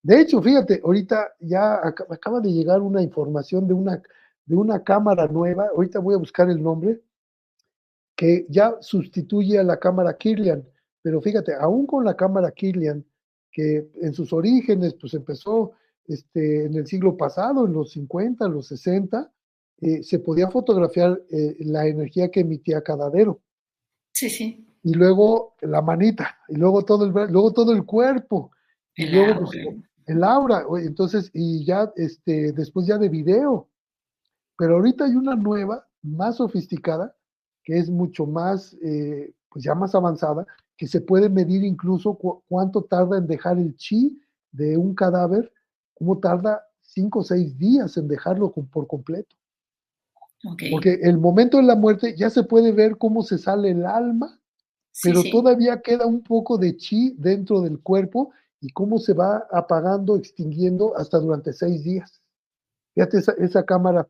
B: De hecho, fíjate, ahorita ya acaba de llegar una información de una, de una cámara nueva, ahorita voy a buscar el nombre, que ya sustituye a la cámara Kirlian. Pero fíjate, aún con la cámara Kirlian, que en sus orígenes pues empezó este, en el siglo pasado, en los 50, los 60, eh, se podía fotografiar eh, la energía que emitía cada dedo.
A: Sí, sí.
B: Y luego la manita, y luego todo el, luego todo el cuerpo, y luego pues, el aura, entonces, y ya este, después ya de video. Pero ahorita hay una nueva, más sofisticada, que es mucho más, eh, pues ya más avanzada, que se puede medir incluso cuánto tarda en dejar el chi de un cadáver, cómo tarda cinco o seis días en dejarlo por completo. Porque el momento de la muerte ya se puede ver cómo se sale el alma, pero todavía queda un poco de chi dentro del cuerpo y cómo se va apagando, extinguiendo hasta durante seis días. Fíjate esa, esa cámara,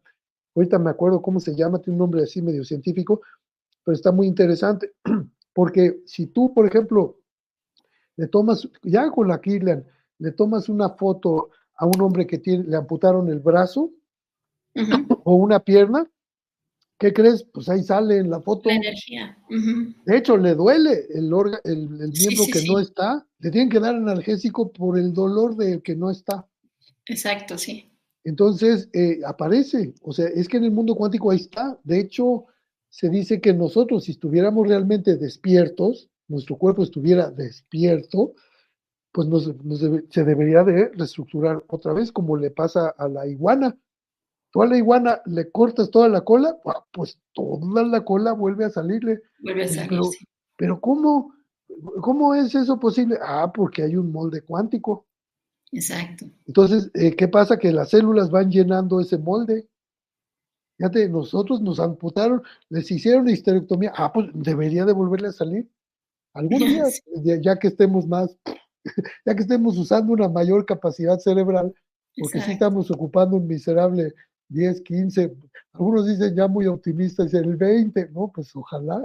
B: ahorita me acuerdo cómo se llama, tiene un nombre así medio científico, pero está muy interesante, porque si tú, por ejemplo, le tomas, ya con la Kirlian, le tomas una foto a un hombre que tiene, le amputaron el brazo o una pierna, ¿qué crees? Pues ahí sale en la foto.
A: La energía.
B: De hecho, le duele el, el, miembro que no está. Le tienen que dar analgésico por el dolor del que no está.
A: Exacto, sí.
B: Entonces, eh, aparece. O sea, es que en el mundo cuántico ahí está. De hecho, se dice que nosotros, si estuviéramos realmente despiertos, nuestro cuerpo estuviera despierto, pues se debería de reestructurar otra vez, como le pasa a la iguana. Tú a la iguana le cortas toda la cola, pues toda la cola vuelve a salirle.
A: Vuelve a salir,
B: pero, pero ¿cómo? ¿Cómo es eso posible? Ah, porque hay un molde cuántico.
A: Exacto.
B: Entonces, eh, ¿qué pasa? Que las células van llenando ese molde. Fíjate, nosotros nos amputaron, les hicieron histerectomía. Ah, pues debería de volverle a salir. Algunos días, ya que estemos más, ya que estemos usando una mayor capacidad cerebral, porque sí estamos ocupando un miserable 10, 15, algunos dicen ya muy optimistas, el 20, ¿no? Pues ojalá.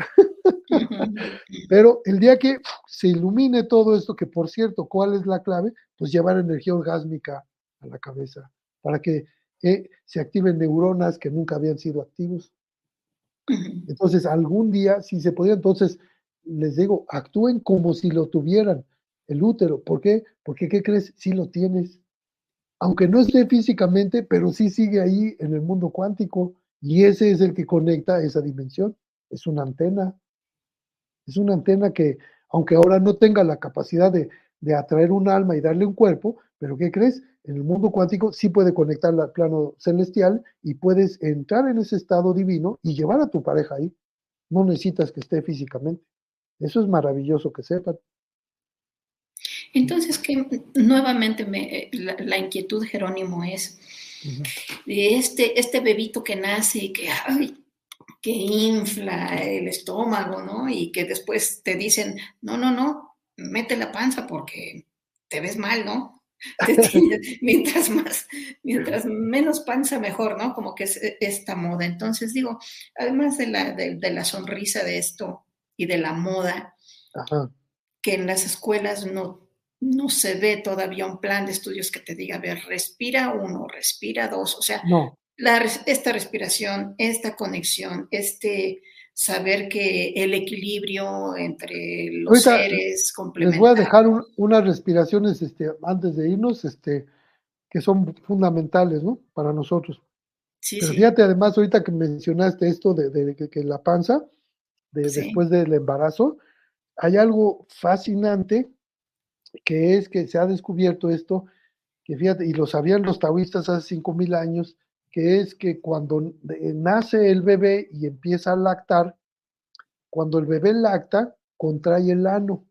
B: Pero el día que se ilumine todo esto, que por cierto, ¿cuál es la clave? Pues llevar energía orgásmica a la cabeza, para que eh, se activen neuronas que nunca habían sido activos. Entonces, algún día, si se podía, entonces, les digo, actúen como si lo tuvieran, el útero. ¿Por qué? Porque, ¿qué crees? Si lo tienes aunque no esté físicamente, pero sí sigue ahí en el mundo cuántico y ese es el que conecta esa dimensión. Es una antena. Es una antena que, aunque ahora no tenga la capacidad de, atraer un alma y darle un cuerpo, pero ¿qué crees? En el mundo cuántico sí puede conectar al plano celestial y puedes entrar en ese estado divino y llevar a tu pareja ahí. No necesitas que esté físicamente. Eso es maravilloso que sepan.
A: Entonces, que nuevamente me, la, inquietud, Jerónimo, es este, este bebito que nace y que, que infla el estómago, ¿no? Y que después te dicen, no, no, no, mete la panza porque te ves mal, ¿no? mientras más, mientras menos panza mejor, ¿no? Como que es esta moda. Entonces digo, además de la, de, la sonrisa de esto y de la moda, que en las escuelas no, no se ve todavía un plan de estudios que te diga, a ver, respira uno, respira dos, o sea, esta respiración, esta conexión, este saber que el equilibrio entre los seres
B: complementarios. Les voy a dejar unas respiraciones este, antes de irnos, este, que son fundamentales, ¿no? Para nosotros. Sí, Pero fíjate, además, ahorita que mencionaste esto de, que, la panza, de, después del embarazo, hay algo fascinante que es que se ha descubierto esto, que fíjate, y lo sabían los taoístas hace 5.000 años, que es que cuando nace el bebé y empieza a lactar, cuando el bebé lacta, contrae el ano,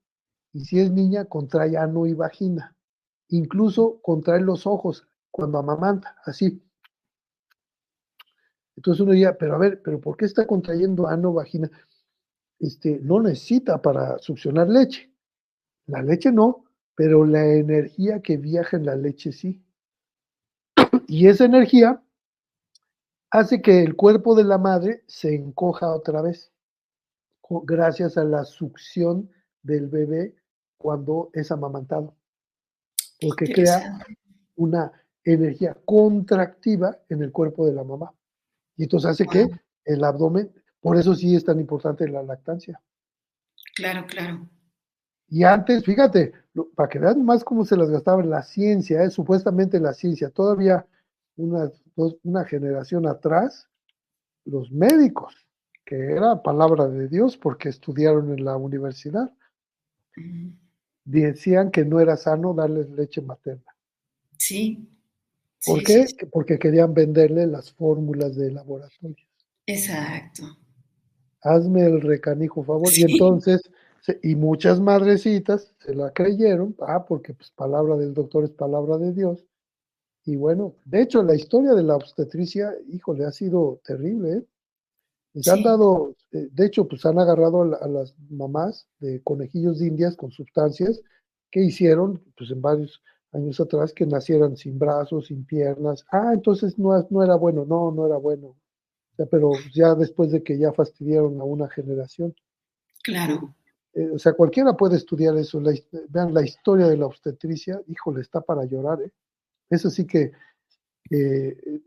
B: y si es niña, contrae ano y vagina. Incluso contrae los ojos cuando amamanta, así. Entonces uno diría, pero a ver, pero ¿por qué está contrayendo ano, vagina? Este, no necesita para succionar leche. La leche no, pero la energía que viaja en la leche sí. Y esa energía hace que el cuerpo de la madre se encoja otra vez, gracias a la succión del bebé cuando es amamantado, porque crea una energía contractiva en el cuerpo de la mamá. Y entonces hace que el abdomen, por eso sí es tan importante la lactancia.
A: Claro, claro.
B: Y antes, fíjate, para que vean más cómo se las gastaba la ciencia, ¿eh? supuestamente la ciencia, todavía una, una generación atrás, los médicos, que era palabra de Dios porque estudiaron en la universidad, decían que no era sano darles leche materna.
A: Sí.
B: ¿Por qué? Porque querían venderle las fórmulas de laboratorio.
A: Exacto.
B: Hazme el recanijo favor. Y entonces y muchas madrecitas se la creyeron, ah, porque pues palabra del doctor es palabra de Dios. Y bueno, de hecho, la historia de la obstetricia, híjole, ha sido terrible. ¿eh? Les han dado, eh, de hecho, pues han agarrado a, las mamás de conejillos de indias con sustancias que hicieron, pues en varios años atrás, que nacieran sin brazos, sin piernas. Ah, entonces no, no era bueno, no, no era bueno. pero ya después de que ya fastidiaron a una generación.
A: Claro.
B: Eh, o sea, cualquiera puede estudiar eso. vean la historia de la obstetricia, híjole, está para llorar, ¿eh? Eso sí que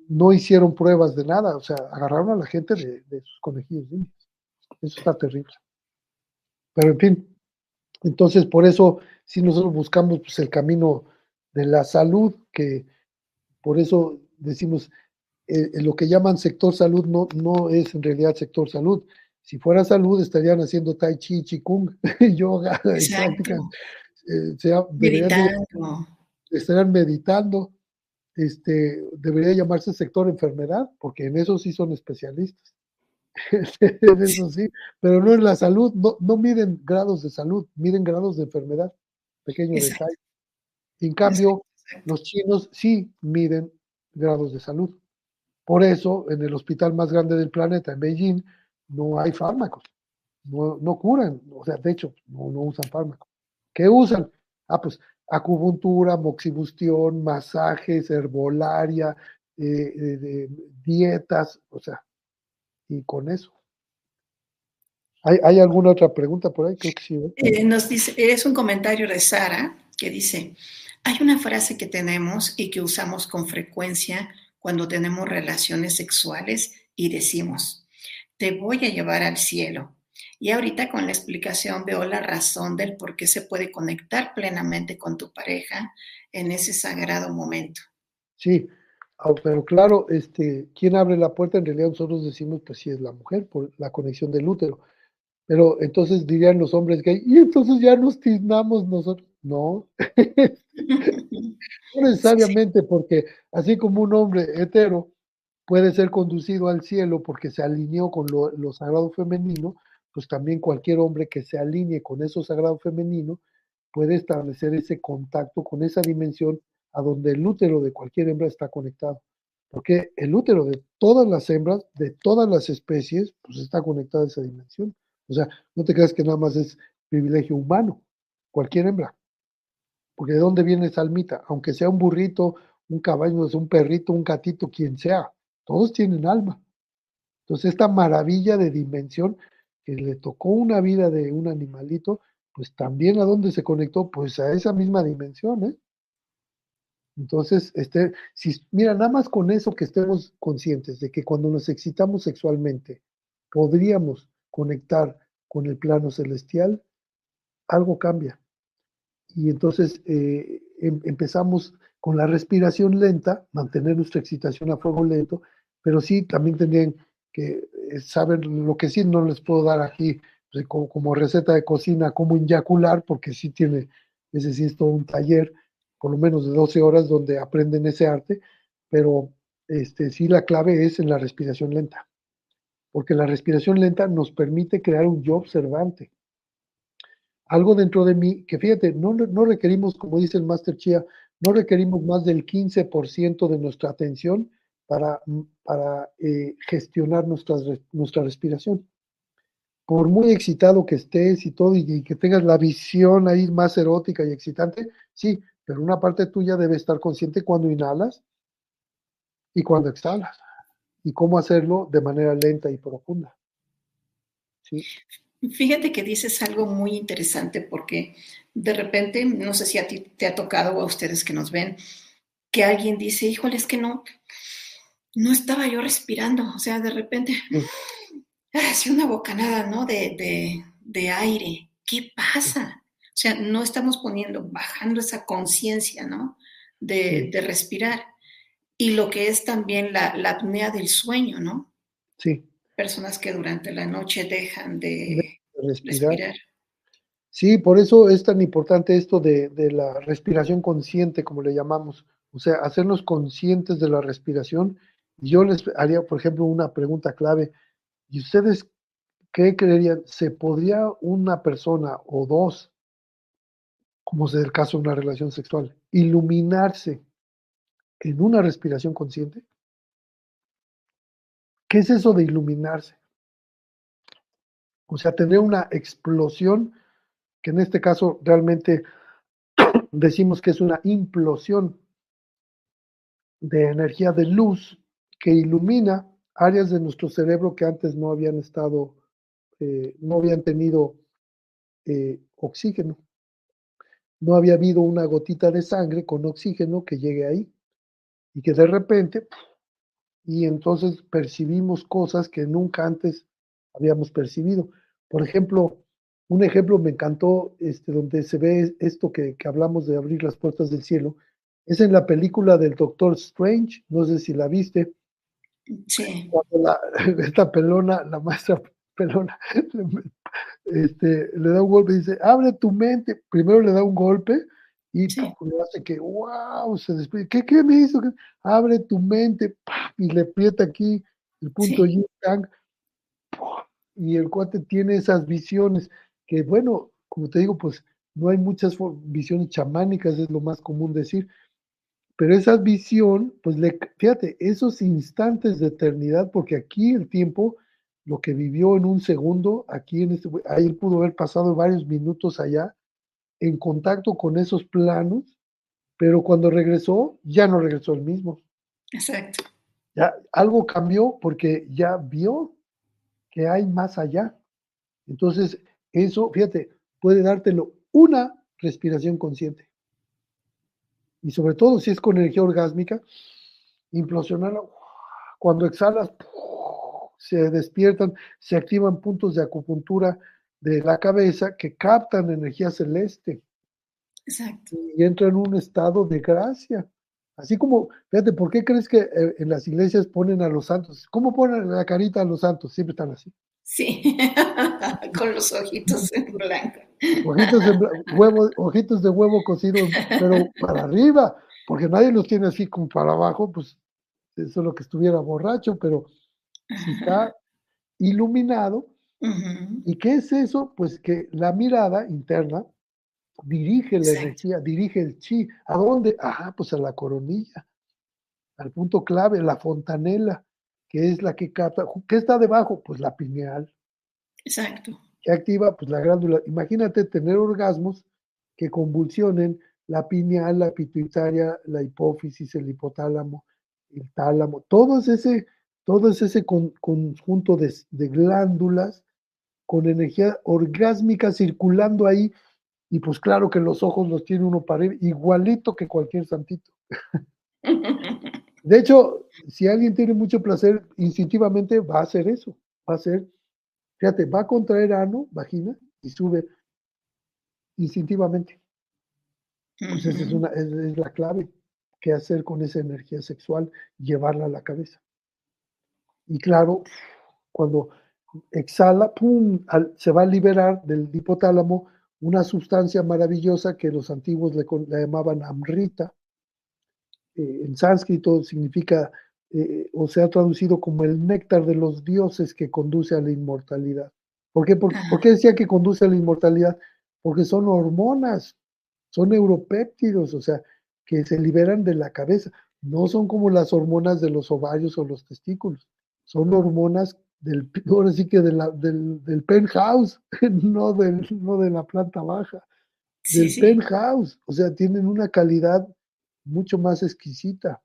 B: no hicieron pruebas de nada, o sea, agarraron a la gente de, sus conejillos Eso está terrible. Pero en fin, entonces por eso si nosotros buscamos pues, el camino de la salud, que por eso decimos, eh, lo que llaman sector salud no, no es en realidad sector salud. Si fuera salud, estarían haciendo tai chi, kung, yoga, prácticas, eh, meditando. estarían meditando. Este, debería llamarse sector enfermedad, porque en eso sí son especialistas. en eso sí, pero no en la salud, no, no miden grados de salud, miden grados de enfermedad. Pequeño detalle. En cambio, los chinos sí miden grados de salud. Por eso, en el hospital más grande del planeta, en Beijing, no hay fármacos. No, no curan, o sea, de hecho, no, no usan fármacos. ¿Qué usan? Ah, pues acupuntura, moxibustión, masajes, herbolaria, eh, dietas, o sea, y con eso. ¿Hay, ¿Hay, alguna otra pregunta por ahí? Que.
A: Eh, nos dice, es un comentario de Sara que dice, hay una frase que tenemos y que usamos con frecuencia cuando tenemos relaciones sexuales y decimos, te voy a llevar al cielo. Y ahorita con la explicación veo la razón del por qué se puede conectar plenamente con tu pareja en ese sagrado momento.
B: Sí, ah, pero claro, este, ¿quién abre la puerta? En realidad nosotros decimos, pues sí es la mujer, por la conexión del útero. Pero entonces dirían los hombres gay, y entonces ya nos tiznamos nosotros. No, no necesariamente porque así como un hombre hetero puede ser conducido al cielo porque se alineó con lo, sagrado femenino, pues también cualquier hombre que se alinee con eso sagrado femenino puede establecer ese contacto con esa dimensión a donde el útero de cualquier hembra está conectado. Porque el útero de todas las hembras, de todas las especies, pues está conectado a esa dimensión. O sea, no te creas que nada más es privilegio humano, cualquier hembra. Porque de dónde viene esa almita, aunque sea un burrito, un caballo, un perrito, un gatito, quien sea, todos tienen alma. Entonces, esta maravilla de dimensión que le tocó una vida de un animalito, pues también a dónde se conectó, pues a esa misma dimensión, ¿eh? Entonces, este, si, mira, nada más con eso que estemos conscientes de que cuando nos excitamos sexualmente, podríamos conectar con el plano celestial, algo cambia. Y entonces eh, em, empezamos con la respiración lenta, mantener nuestra excitación a fuego lento, pero sí también tendrían que eh, saber lo que sí no les puedo dar aquí pues, como, receta de cocina, cómo inyacular, porque sí tiene, ese sí es todo un taller, por lo menos de 12 horas donde aprenden ese arte, pero este, sí la clave es en la respiración lenta porque la respiración lenta nos permite crear un yo observante. Algo dentro de mí, que fíjate, no, no requerimos, como dice el Master Chia, no requerimos más del 15% de nuestra atención para, para eh, gestionar nuestra, nuestra respiración. Por muy excitado que estés y todo, y, que tengas la visión ahí más erótica y excitante, sí, pero una parte tuya debe estar consciente cuando inhalas y cuando exhalas y cómo hacerlo de manera lenta y profunda. ¿Sí?
A: Fíjate que dices algo muy interesante porque de repente, no sé si a ti te ha tocado o a ustedes que nos ven, que alguien dice, híjole, es que no, no estaba yo respirando, o sea, de repente, hace una bocanada, ¿no? De, de, aire, ¿qué pasa? O sea, no estamos poniendo, bajando esa conciencia, ¿no? De, de respirar y lo que es también la, apnea del sueño, ¿no?
B: Sí.
A: Personas que durante la noche dejan de, respirar.
B: Sí, por eso es tan importante esto de, la respiración consciente, como le llamamos. O sea, hacernos conscientes de la respiración. Yo les haría, por ejemplo, una pregunta clave. ¿Y ustedes qué creerían? ¿Se podría una persona o dos, como es el caso de una relación sexual, iluminarse en una respiración consciente? ¿Qué es eso de iluminarse? O sea, tener una explosión, que en este caso realmente decimos que es una implosión de energía de luz que ilumina áreas de nuestro cerebro que antes no habían estado, eh, no habían tenido eh, oxígeno. No había habido una gotita de sangre con oxígeno que llegue ahí. y que de repente, y entonces percibimos cosas que nunca antes habíamos percibido. Por ejemplo, un ejemplo me encantó, este, donde se ve esto que, que hablamos de abrir las puertas del cielo, es en la película del Doctor Strange, no sé si la viste.
A: Sí.
B: La, esta pelona, la maestra pelona, este, le da un golpe y dice, abre tu mente. Primero le da un golpe y
A: Sí.
B: le hace que, wow, se despide. ¿Qué, qué me hizo? Abre tu mente ¡pah! y le aprieta aquí el punto y el cuate tiene esas visiones que, bueno, como te digo, pues no hay muchas visiones chamánicas, es lo más común decir, pero esa visión, pues le, fíjate, esos instantes de eternidad, porque aquí el tiempo, lo que vivió en un segundo, aquí en este, ahí él pudo haber pasado varios minutos allá en contacto con esos planos, pero cuando regresó, ya no regresó el mismo.
A: Exacto.
B: Ya algo cambió porque ya vio que hay más allá. Entonces, eso, fíjate, puede dártelo una respiración consciente. Y sobre todo si es con energía orgásmica, implosionarla. Cuando exhalas, se despiertan, se activan puntos de acupuntura de la cabeza que captan energía celeste
A: Exacto.
B: y entra en un estado de gracia. Así como, fíjate, ¿por qué crees que eh, en las iglesias ponen a los santos? ¿Cómo ponen la carita a los santos? Siempre están así.
A: Sí. Con los ojitos en blanco.
B: Ojitos de, huevo, ojitos de huevo cocido, pero para arriba, porque nadie los tiene así como para abajo, pues eso es lo que estuviera borracho, pero si está iluminado. ¿y qué es eso? Pues que la mirada interna dirige la
A: Exacto.
B: energía, dirige el chi. ¿A dónde? Ajá, pues a la coronilla, al punto clave, la fontanela, que es la que capta. ¿Qué está debajo? Pues la pineal.
A: Exacto.
B: Que activa pues la glándula. Imagínate tener orgasmos que convulsionen la pineal, la pituitaria, la hipófisis, el hipotálamo, el tálamo, todo es ese, todo es ese con- conjunto de, de glándulas con energía orgásmica circulando ahí y pues claro que los ojos los tiene uno para ir igualito que cualquier santito. De hecho, si alguien tiene mucho placer, instintivamente va a hacer eso, va a hacer, fíjate, va a contraer ano, vagina y sube instintivamente. Pues esa es,
A: Ujú.
B: una, es, es la clave. ¿Qué hacer con esa energía sexual? Llevarla a la cabeza. Y claro, cuando exhala, ¡pum! al- se va a liberar del hipotálamo una sustancia maravillosa que los antiguos le llamaban amrita. Eh, en sánscrito significa, eh, o se ha traducido como el néctar de los dioses que conduce a la inmortalidad. ¿Por qué, por,
A: Ajá.
B: por qué decía que conduce a la inmortalidad? Porque son hormonas, son neuropéptidos, o sea, que se liberan de la cabeza. No son como las hormonas de los ovarios o los testículos. Son hormonas del, ahora sí que de la- del, del penthouse, no, del, no de la planta baja,
A: Sí,
B: del
A: sí.
B: penthouse. O sea, tienen una calidad mucho más exquisita.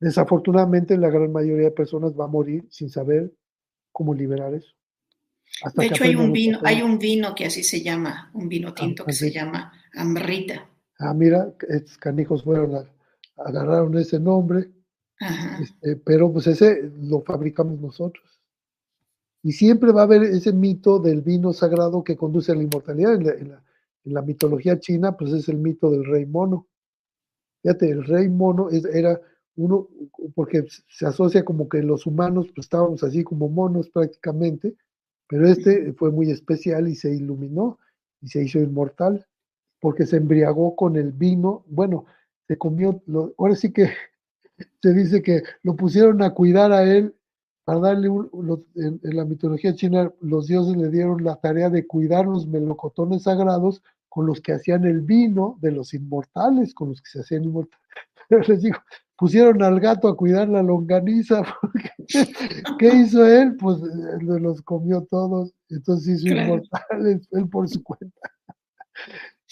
B: Desafortunadamente, la gran mayoría de personas va a morir sin saber cómo liberar eso. Hasta
A: De hecho, hay un vino, hay un vino que así se llama, un vino tinto que se llama Amrita.
B: Ah, mira, estos canijos fueron a, agarraron ese nombre,
A: Ajá.
B: este, pero pues ese lo fabricamos nosotros. Y siempre va a haber ese mito del vino sagrado que conduce a la inmortalidad. En la, en la- en la mitología china, pues es el mito del rey mono. Fíjate, el rey mono es- era uno, porque se asocia como que los humanos pues, estábamos así como monos prácticamente, pero este fue muy especial y se iluminó y se hizo inmortal, porque se embriagó con el vino, bueno, se comió, lo- ahora sí que se dice que lo pusieron a cuidar a él para darle un, en la mitología china, los dioses le dieron la tarea de cuidar los melocotones sagrados con los que hacían el vino de los inmortales, con los que se hacían inmortales. Les digo, pusieron al gato a cuidar la longaniza, porque ¿qué hizo él? Pues eh, los comió todos, entonces hizo
A: Claro.
B: inmortales él por su cuenta.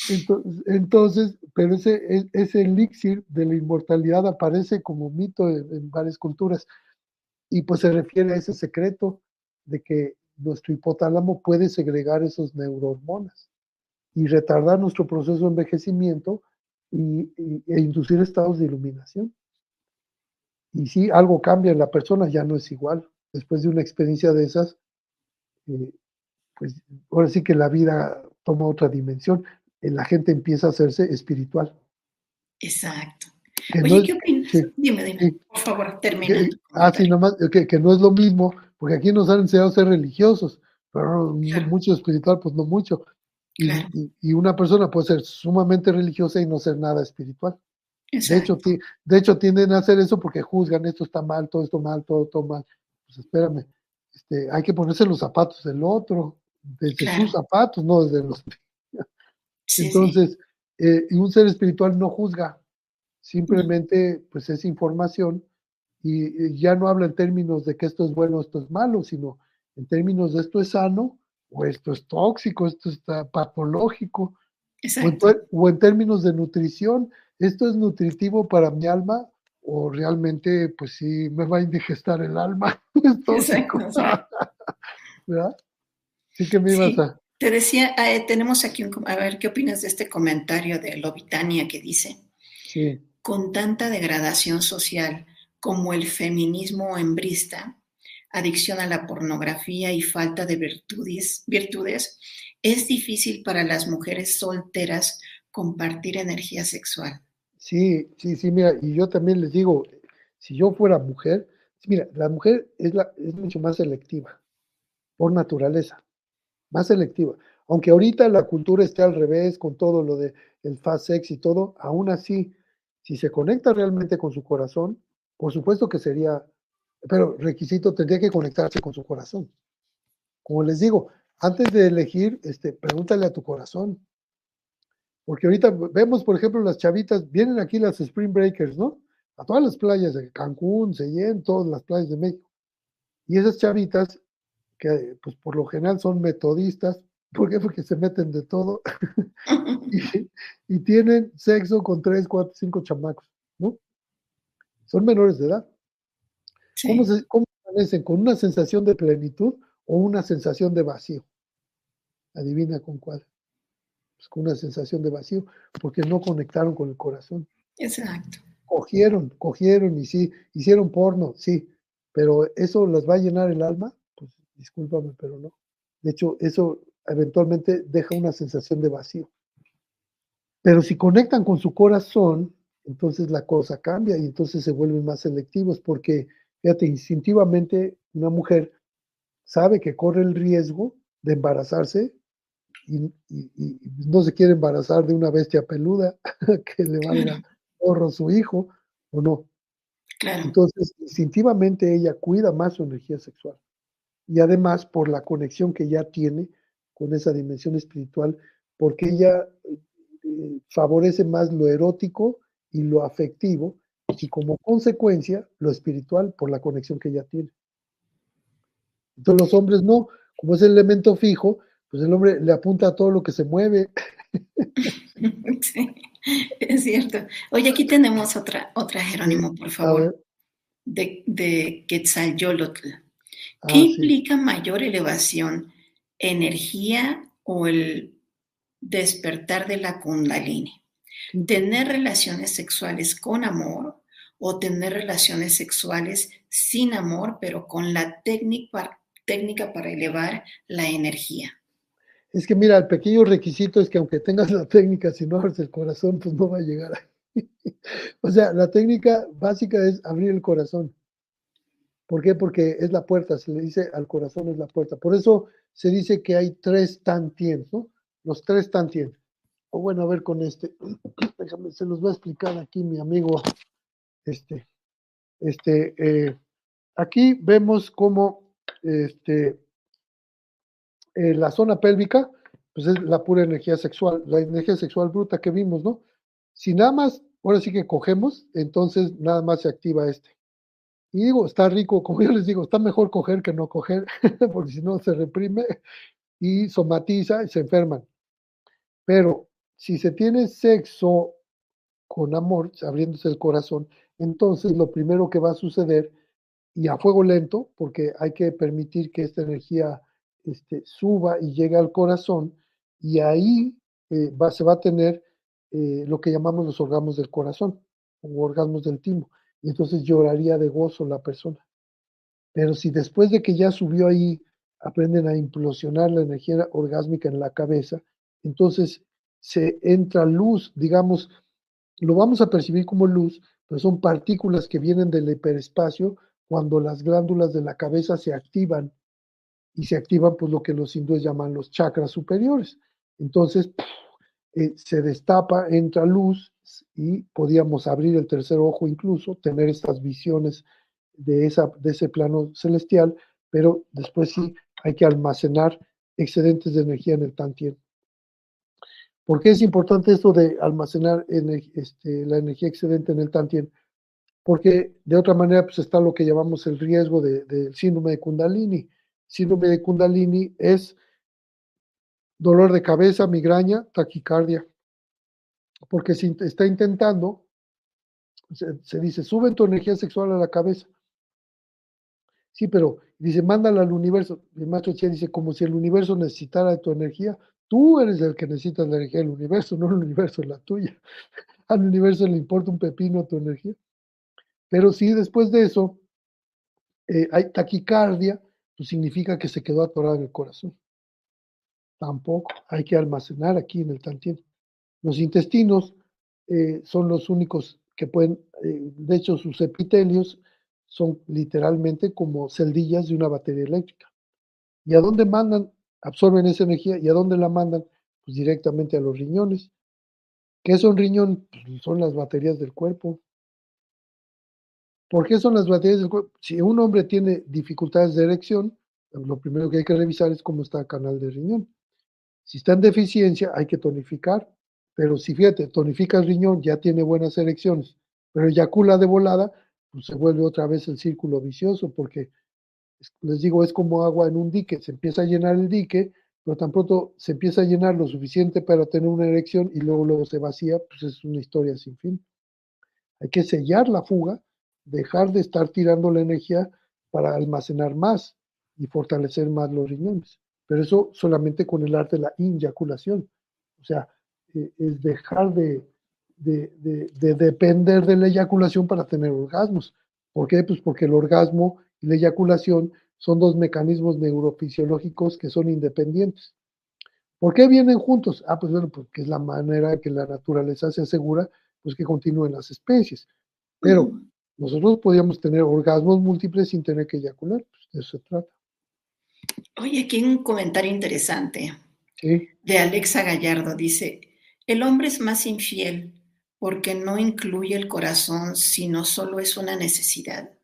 B: Entonces, entonces, pero ese, e- ese elixir de la inmortalidad aparece como mito en, en varias culturas y pues se refiere a ese secreto de que nuestro hipotálamo puede segregar esos neurohormonas y retardar nuestro proceso de envejecimiento y, y- e inducir estados de iluminación. y si algo cambia en la persona, ya no es igual. Después de una experiencia de esas, eh, pues ahora sí que la vida toma otra dimensión. Eh, la gente empieza a hacerse espiritual.
A: Exacto. Oye, ¿qué opinas? dime, dime, por favor, termina.
B: ah, sí, nomás, que, que, no es lo mismo, porque aquí nos han enseñado a ser religiosos, pero mucho espiritual, pues no mucho. Y, una persona puede ser sumamente religiosa y no ser nada espiritual. De hecho, de hecho, tienden a hacer eso porque juzgan esto está mal, todo esto mal, todo, todo mal. Pues espérame, este, hay que ponerse los zapatos del otro, desde sus zapatos, no desde los Entonces, eh, un ser espiritual no juzga, simplemente pues es información y, ya no habla en términos de que esto es bueno, esto es malo, sino en términos de esto es sano o esto es tóxico, esto está patológico, o en, términos de nutrición, esto es nutritivo para mi alma o realmente pues sí me va a indigestar el alma. es tóxico. ¿Verdad? Sí que me ibas a...
A: Te decía, eh, tenemos aquí un, a ver, ¿qué opinas de este comentario de Lobitania que dice? Sí. Con tanta degradación social como el feminismo hembrista, adicción a la pornografía y falta de virtudes, virtudes, es difícil para las mujeres solteras compartir energía sexual.
B: Sí, sí, sí, mira, y yo también les digo, si yo fuera mujer, mira, la mujer es, la, es mucho más selectiva, por naturaleza más selectiva. Aunque ahorita la cultura esté al revés con todo lo de el fast sex y todo, aún así, si se conecta realmente con su corazón, por supuesto que sería, pero requisito tendría que conectarse con su corazón. Como les digo, antes de elegir, este, pregúntale a tu corazón. Porque ahorita vemos, por ejemplo, las chavitas, vienen aquí las Spring Breakers, ¿no? A todas las playas de Cancún, Seyén, todas las playas de México. Y esas chavitas que pues por lo general son metodistas, ¿por qué? Porque se meten de todo y, tienen sexo con tres, cuatro, cinco chamacos, ¿no? Son menores de edad. ¿Cómo, se, ¿Cómo ¿Con una sensación de plenitud o una sensación de vacío? Adivina con cuál. Pues con una sensación de vacío, porque no conectaron con el corazón.
A: Exacto.
B: Cogieron, cogieron y sí, hicieron porno, sí, pero ¿eso las va a llenar el alma? discúlpame, pero no. De hecho, eso eventualmente deja una sensación de vacío. Pero si conectan con su corazón, entonces la cosa cambia y entonces se vuelven más selectivos porque, fíjate, instintivamente una mujer sabe que corre el riesgo de embarazarse y, no se quiere embarazar de una bestia peluda que le valga a su hijo o no. Entonces, instintivamente ella cuida más su energía sexual y además por la conexión que ya tiene con esa dimensión espiritual, porque ella eh, favorece más lo erótico y lo afectivo, y como consecuencia lo espiritual por la conexión que ella tiene. Entonces los hombres no, como es el elemento fijo, pues el hombre le apunta a todo lo que se mueve.
A: Sí, es cierto. Oye, aquí tenemos otra, otra Jerónimo, por favor, de, de Quetzalyolotl. ¿Qué ah, implica mayor elevación? ¿Energía o el despertar de la kundalini? ¿Tener relaciones sexuales con amor o tener relaciones sexuales sin amor, pero con la técnica, técnica para elevar la energía?
B: Es que mira, el pequeño requisito es que aunque tengas la técnica, si no abres el corazón, pues no va a llegar ahí. o sea, la técnica básica es abrir el corazón. ¿Por qué? Porque es la puerta, se le dice al corazón es la puerta. Por eso se dice que hay tres tantien, ¿no? Los tres tantien. O bueno, a ver con este, déjame, se los va a explicar aquí mi amigo, este, este, eh, aquí vemos cómo, este, la zona pélvica, pues es la pura energía sexual, la energía sexual bruta que vimos, ¿no? Si nada más, ahora sí que cogemos, entonces nada más se activa este. Y digo, está rico, como yo les digo, está mejor coger que no coger, porque si no se reprime y somatiza y se enferman. Pero si se tiene sexo con amor, abriéndose el corazón, entonces lo primero que va a suceder, y a fuego lento, porque hay que permitir que esta energía este, suba y llegue al corazón, y ahí eh, va, se va a tener eh, lo que llamamos los orgasmos del corazón, o orgasmos del timo y entonces lloraría de gozo la persona. Pero si después de que ya subió ahí, aprenden a implosionar la energía orgásmica en la cabeza, entonces se entra luz, digamos, lo vamos a percibir como luz, pero son partículas que vienen del hiperespacio cuando las glándulas de la cabeza se activan y se activan pues lo que los hindúes llaman los chakras superiores. Entonces eh, se destapa, entra luz y podíamos abrir el tercer ojo incluso, tener estas visiones de, esa, de ese plano celestial, pero después sí hay que almacenar excedentes de energía en el Tantien. ¿Por qué es importante esto de almacenar este, la energía excedente en el Tantien? Porque de otra manera pues está lo que llamamos el riesgo del de, síndrome de Kundalini. Síndrome de Kundalini es dolor de cabeza, migraña, taquicardia. Porque si está intentando, se, dice, sube tu energía sexual a la cabeza. Sí, pero dice, mándala al universo. El maestro Chia dice, como si el universo necesitara de tu energía, tú eres el que necesita la energía del universo, no el universo es la tuya. Al universo le importa un pepino tu energía. Pero si después de eso eh, hay taquicardia, pues significa que se quedó atorada en el corazón. Tampoco, hay que almacenar aquí en el tantien. Los intestinos eh, son los únicos que pueden, eh, de hecho sus epitelios son literalmente como celdillas de una batería eléctrica. ¿Y a dónde mandan? Absorben esa energía y a dónde la mandan? Pues directamente a los riñones. ¿Qué son riñón? Pues son las baterías del cuerpo. ¿Por qué son las baterías del cuerpo? Si un hombre tiene dificultades de erección, lo primero que hay que revisar es cómo está el canal de riñón. Si está en deficiencia, hay que tonificar. Pero si fíjate, tonifica el riñón, ya tiene buenas erecciones, pero eyacula de volada, pues, se vuelve otra vez el círculo vicioso, porque les digo, es como agua en un dique, se empieza a llenar el dique, pero tan pronto se empieza a llenar lo suficiente para tener una erección y luego, luego se vacía, pues es una historia sin fin. Hay que sellar la fuga, dejar de estar tirando la energía para almacenar más y fortalecer más los riñones. Pero eso solamente con el arte de la inyaculación. O sea, eh, es dejar de, de, depender de la eyaculación para tener orgasmos. ¿Por qué? Pues porque el orgasmo y la eyaculación son dos mecanismos neurofisiológicos que son independientes. ¿Por qué vienen juntos? Ah, pues bueno, porque es la manera que la naturaleza se asegura pues que continúen las especies. Pero nosotros podríamos tener orgasmos múltiples sin tener que eyacular, pues de eso se trata.
A: Oye, aquí un comentario interesante de Alexa Gallardo. Dice, el hombre es más infiel porque no incluye el corazón, sino solo es una necesidad.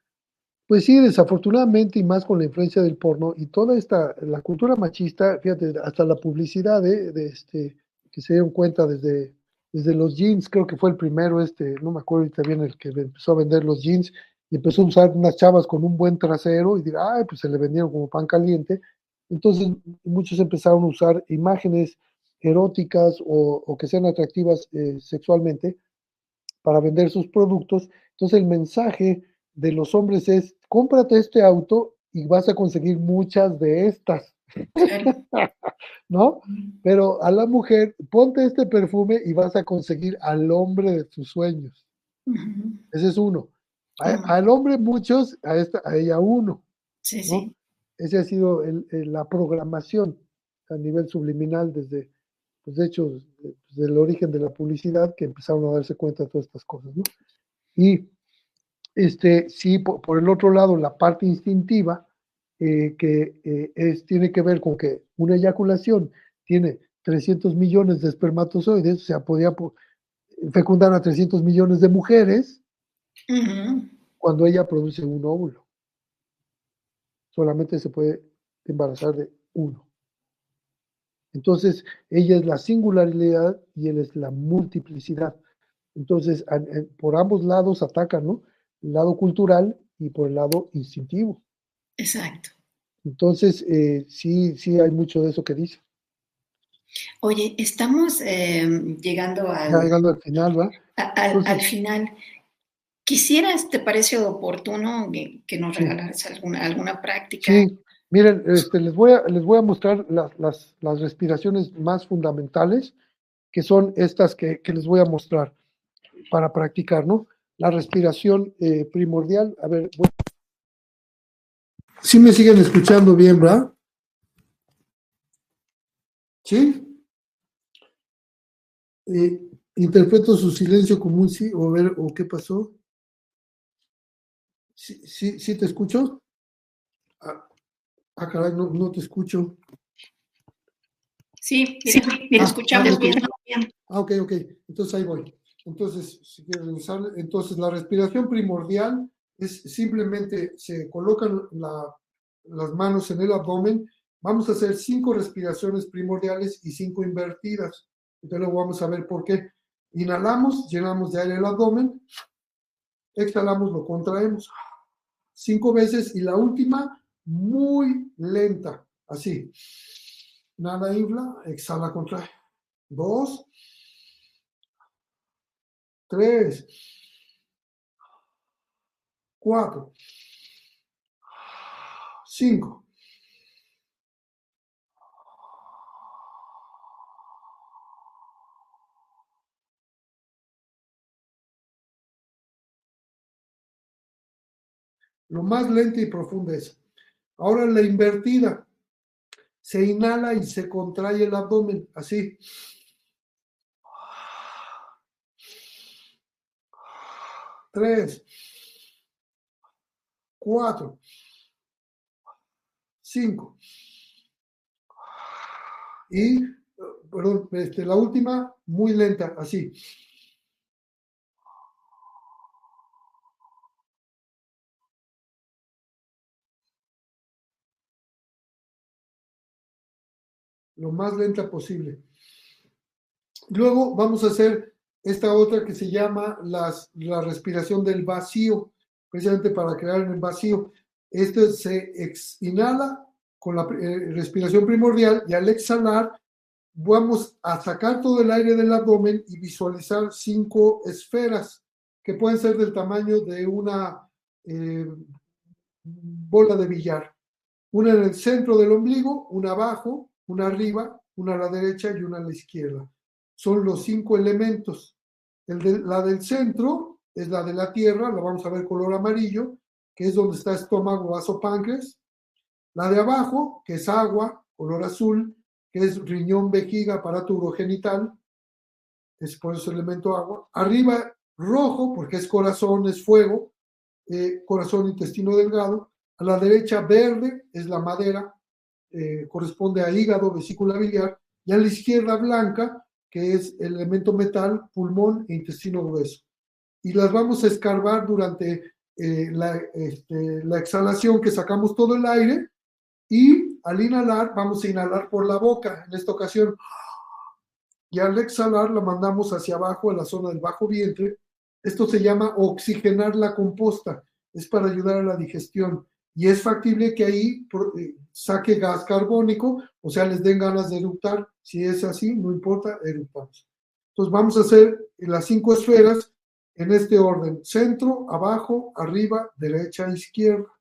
B: Pues sí, desafortunadamente, y más con la influencia del porno y toda esta, la cultura machista, fíjate, hasta la publicidad de, este, que se dieron cuenta desde, desde los jeans, creo que fue el primero, este, no me acuerdo ahorita bien, el que empezó a vender los jeans y empezó a usar unas chavas con un buen trasero y dirá, ay, pues se le vendieron como pan caliente. Entonces muchos empezaron a usar imágenes eróticas o, que sean atractivas eh, sexualmente para vender sus productos. Entonces el mensaje de los hombres es, cómprate este auto y vas a conseguir muchas de estas. ¿No? Pero a la mujer, ponte este perfume y vas a conseguir al hombre de tus sueños. Ese es uno. al hombre muchos, a, esta, a ella uno. Sí, sí. Ese ha sido la programación a nivel subliminal desde, pues de hecho, desde pues, el origen de la publicidad, que empezaron a darse cuenta de todas estas cosas, ¿no? Y este, sí, por, el otro lado, la parte instintiva, eh, que eh, es, tiene que ver con que una eyaculación tiene 300 millones de espermatozoides, o sea, podía fecundar a 300 millones de mujeres cuando ella produce un óvulo. Solamente se puede embarazar de uno. Entonces, ella es la singularidad y él es la multiplicidad. Entonces, por ambos lados atacan, ¿no? Lado cultural y por el lado instintivo.
A: Exacto.
B: Entonces, eh, sí, sí hay mucho de eso que dice.
A: Oye, estamos eh, llegando al,
B: llegando al final, ¿va?
A: al, final. Quisieras, ¿te parece oportuno que nos regalaras alguna, alguna práctica?
B: Sí, Miren, este, les, voy a, les voy a mostrar las, las, las respiraciones más fundamentales, que son estas que, que, les voy a mostrar para practicar, ¿no? La respiración eh, primordial. A ver, bueno. ¿Sí me siguen escuchando bien, verdad? ¿Sí? Eh, interpreto su silencio como un sí, o a ver, o qué pasó. ¿Sí, sí, sí te escucho? Ah, ah caray, no, no te escucho.
A: Sí, sí, mira,
B: Ah,
A: escuchamos
B: ah,
A: bien.
B: ok.
A: bien.
B: Ah, ok, ok. Entonces ahí voy. Entonces, si quieres revisar, entonces la respiración primordial es simplemente se colocan la- las manos en el abdomen. Vamos a hacer cinco respiraciones primordiales y cinco invertidas. Entonces luego vamos a ver por qué. Inhalamos, llenamos de aire el abdomen. Exhalamos, lo contraemos cinco veces y la última muy lenta, así. Nada infla, exhala, contrae. Dos, tres, cuatro, cinco. Lo más lenta y profunda es. Ahora la invertida. Se inhala y se contrae el abdomen, así. Tres, cuatro, cinco. Y, perdón, este, la última, muy lenta, así. Lo más lenta posible. Luego vamos a hacer esta otra que se llama las, la respiración del vacío, precisamente para crear en el vacío. Esto se inhala con la eh, respiración primordial y al exhalar vamos a sacar todo el aire del abdomen y visualizar cinco esferas que pueden ser del tamaño de una eh, bola de billar. Una en el centro del ombligo, una abajo, una arriba, una a la derecha y una a la izquierda. Son los cinco elementos. El de- la del centro es la de la tierra, la vamos a ver color amarillo, que es donde está estómago, vaso, páncreas. La de abajo, que es agua, color azul, que es riñón, vejiga, aparato urogenital, es por eso elemento agua. Arriba, rojo, porque es corazón, es fuego, eh, corazón, intestino delgado. A la derecha, verde, es la madera, eh, corresponde a hígado, vesícula biliar. Y a la izquierda, blanca, que es el elemento metal, pulmón e intestino grueso. Y las vamos a escarbar durante eh, la, este, la exhalación, que sacamos todo el aire. Y al inhalar, vamos a inhalar por la boca en esta ocasión. Y al exhalar, la mandamos hacia abajo, a la zona del bajo vientre. Esto se llama oxigenar la composta. Es para ayudar a la digestión. Y es factible que ahí eh, saque gas carbónico, o sea, les den ganas de eructar. Si es así, no importa, eructamos. Entonces vamos a hacer las cinco esferas en este orden. Centro, abajo, arriba, derecha, izquierda.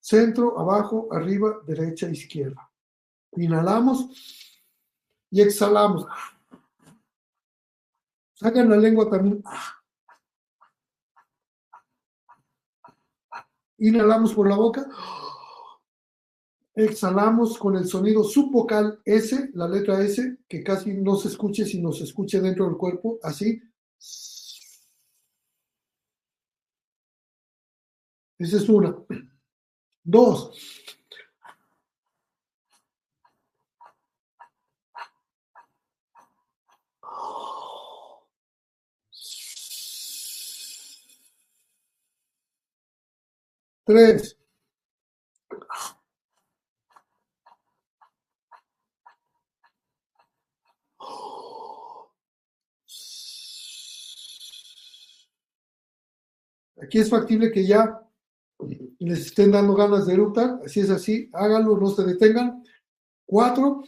B: Centro, abajo, arriba, derecha, izquierda. Inhalamos y exhalamos. Sacan la lengua también. Inhalamos por la boca. Exhalamos con el sonido subvocal S, la letra S, que casi no se escuche si no se escuche dentro del cuerpo, así. Esa es una. Dos. Tres. Aquí es factible que ya les estén dando ganas de eructar. Si es así, háganlo, no se detengan. Cuatro.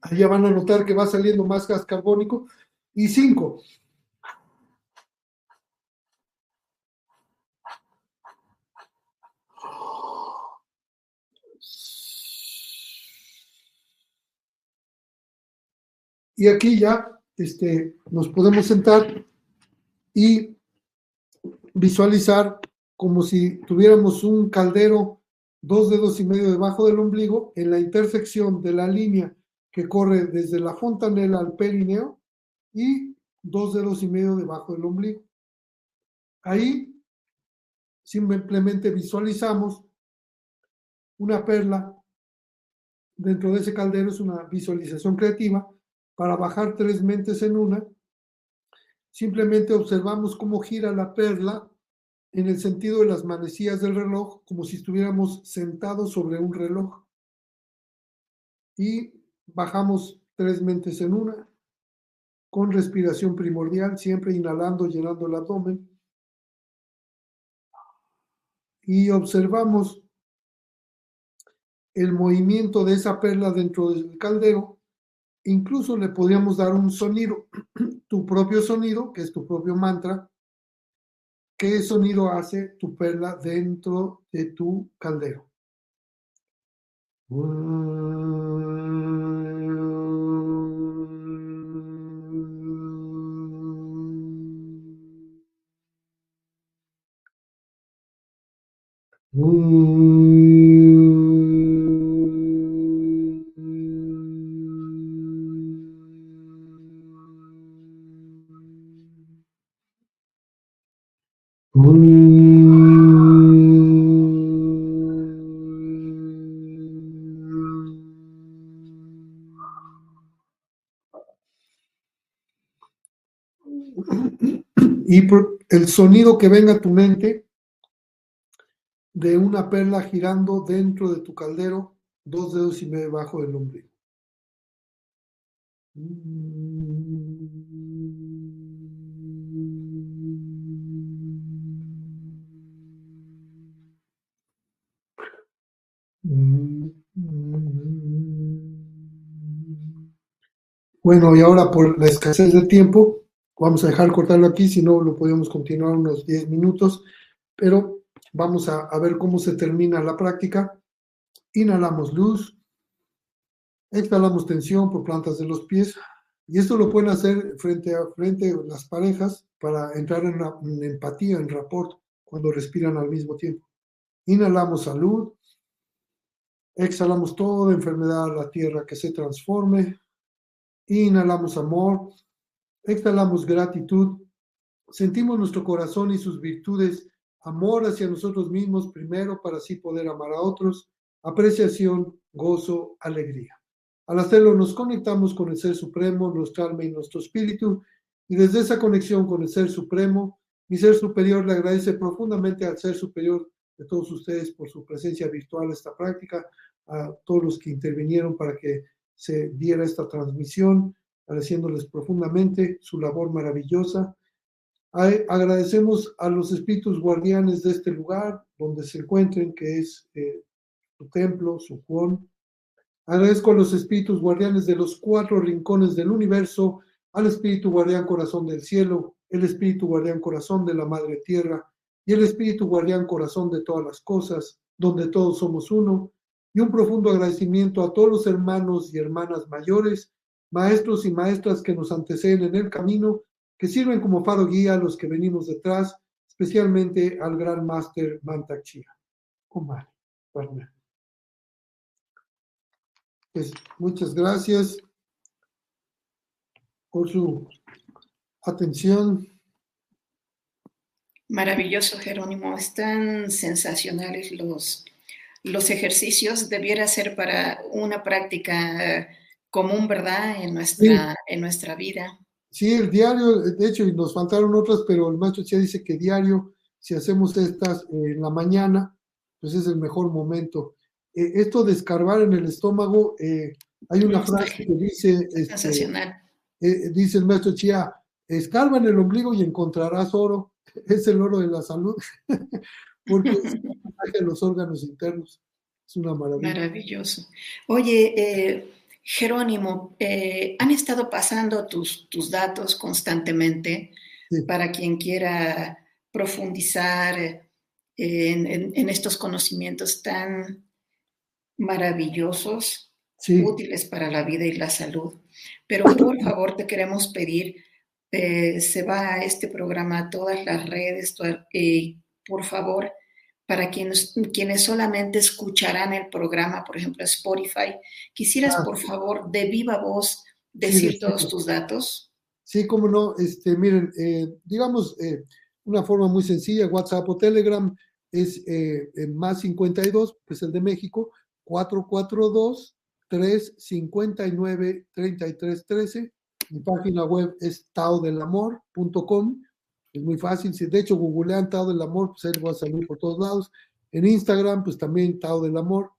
B: Allá van a notar que va saliendo más gas carbónico. Y cinco. Y aquí ya este, nos podemos sentar y visualizar como si tuviéramos un caldero dos dedos y medio debajo del ombligo en la intersección de la línea que corre desde la fontanela al perineo y dos dedos y medio debajo del ombligo. Ahí simplemente visualizamos una perla dentro de ese caldero, es una visualización creativa para bajar tres mentes en una. Simplemente observamos cómo gira la perla en el sentido de las manecillas del reloj, como si estuviéramos sentados sobre un reloj. Y bajamos tres mentes en una, con respiración primordial, siempre inhalando, llenando el abdomen. Y observamos el movimiento de esa perla dentro del caldero. Incluso le podríamos dar un sonido, tu propio sonido, que es tu propio mantra. ¿Qué sonido hace tu perla dentro de tu caldero? Y el sonido que venga a tu mente de una perla girando dentro de tu caldero, dos dedos y medio debajo del ombligo. Bueno, y ahora por la escasez de tiempo, vamos a dejar cortarlo aquí, si no lo podemos continuar unos 10 minutos, pero vamos a, ver cómo se termina la práctica. Inhalamos luz, exhalamos tensión por plantas de los pies, y esto lo pueden hacer frente a frente las parejas para entrar en empatía, en rapport, cuando respiran al mismo tiempo. Inhalamos salud, exhalamos toda enfermedad a la tierra que se transforme, inhalamos amor, exhalamos gratitud, sentimos nuestro corazón y sus virtudes, amor hacia nosotros mismos primero para así poder amar a otros, apreciación, gozo, alegría. Al hacerlo nos conectamos con el Ser Supremo, nuestra alma y nuestro espíritu, y desde esa conexión con el Ser Supremo, mi Ser Superior le agradece profundamente al Ser Superior de todos ustedes por su presencia virtual esta práctica, a todos los que intervinieron para que se diera esta transmisión, agradeciéndoles profundamente su labor maravillosa. Agradecemos a los espíritus guardianes de este lugar, donde se encuentren, que es eh, su templo, su Juan. Agradezco a los espíritus guardianes de los cuatro rincones del universo, al espíritu guardián corazón del cielo, el espíritu guardián corazón de la madre tierra y el espíritu guardián corazón de todas las cosas, donde todos somos uno. Y un profundo agradecimiento a todos los hermanos y hermanas mayores maestros y maestras que nos anteceden en el camino, que sirven como faro guía a los que venimos detrás, especialmente al gran máster Mantak Omar. Pues, muchas gracias por su atención.
A: Maravilloso, Jerónimo. Están sensacionales los, los ejercicios. Debiera ser para una práctica común, ¿verdad? En nuestra, en nuestra vida.
B: Sí, el diario, de hecho, y nos faltaron otras, pero el maestro ya dice que diario, si hacemos estas en la mañana, pues es el mejor momento. Eh, esto de escarbar en el estómago, eh, hay una frase que dice, este, eh, dice el maestro Chía, escarba en el ombligo y encontrarás oro. Es el oro de la salud, porque es los órganos internos. Es una maravilla.
A: Maravilloso. Oye, eh, Jerónimo, eh, han estado pasando tus, tus datos constantemente para quien quiera profundizar en, estos conocimientos tan maravillosos, útiles para la vida y la salud. Pero por favor te queremos pedir, eh, se va a este programa a todas las redes, eh, por favor, para quienes, quienes solamente escucharán el programa, por ejemplo, Spotify, quisieras ah. por favor de viva voz decir todos tus datos.
B: Sí, cómo no. Este, miren, eh, digamos, una forma muy sencilla, WhatsApp o Telegram es más 52, que es el de México, 442 359 3313. Mi página web es taodelamor.com. Es muy fácil. Si de hecho googlean Tao del Amor, pues ahí va a salir por todos lados. En Instagram, pues también Tao del Amor.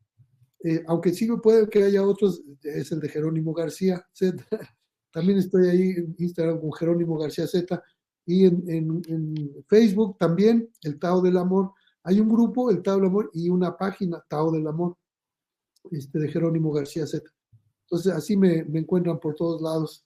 B: Eh, aunque sí puede que haya otros, es el de Jerónimo García Z. También estoy ahí en Instagram con Jerónimo García Z. Y en, en Facebook también, el Tao del Amor. Hay un grupo, el Tao del Amor, y una página, Tao del Amor este, de Jerónimo García Z. Entonces, así me, me encuentran por todos lados.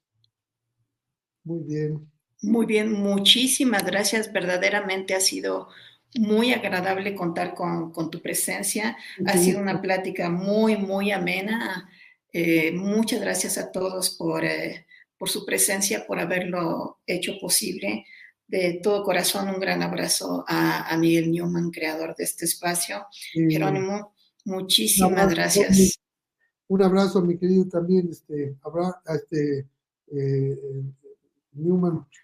B: Muy bien.
A: Muy bien, muchísimas gracias. Verdaderamente ha sido muy agradable contar con, con tu presencia. Ha sido una plática muy, muy amena. Eh, muchas gracias a todos por, eh, por su presencia, por haberlo hecho posible. De todo corazón, un gran abrazo a, a Miguel Newman, creador de este espacio. Jerónimo, Muchísimas gracias.
B: Un abrazo, mi querido también, este, este eh, Newman, eh,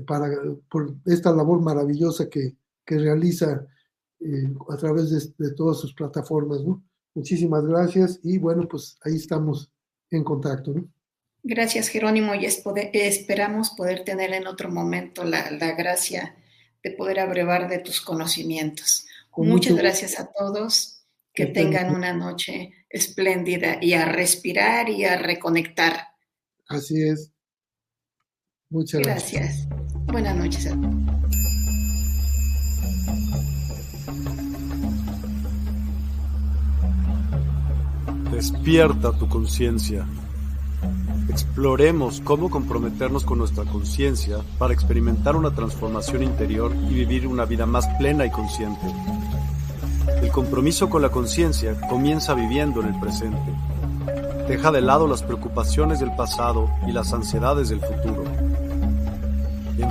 B: para, por esta labor maravillosa que, que realiza eh, a través de, todas sus plataformas. Muchísimas gracias y bueno, pues ahí estamos en contacto.
A: Gracias, Jerónimo, y esperamos poder tener en otro momento la, la gracia de poder abrevar de tus conocimientos. Muchas gracias a todos que tengan una noche espléndida y a respirar y a reconectar.
B: Así es. Muchas
A: gracias. Buenas noches a todos.
C: Despierta tu conciencia. Exploremos cómo comprometernos con nuestra conciencia para experimentar una transformación interior y vivir una vida más plena y consciente. El compromiso con la conciencia comienza viviendo en el presente. Deja de lado las preocupaciones del pasado y las ansiedades del futuro.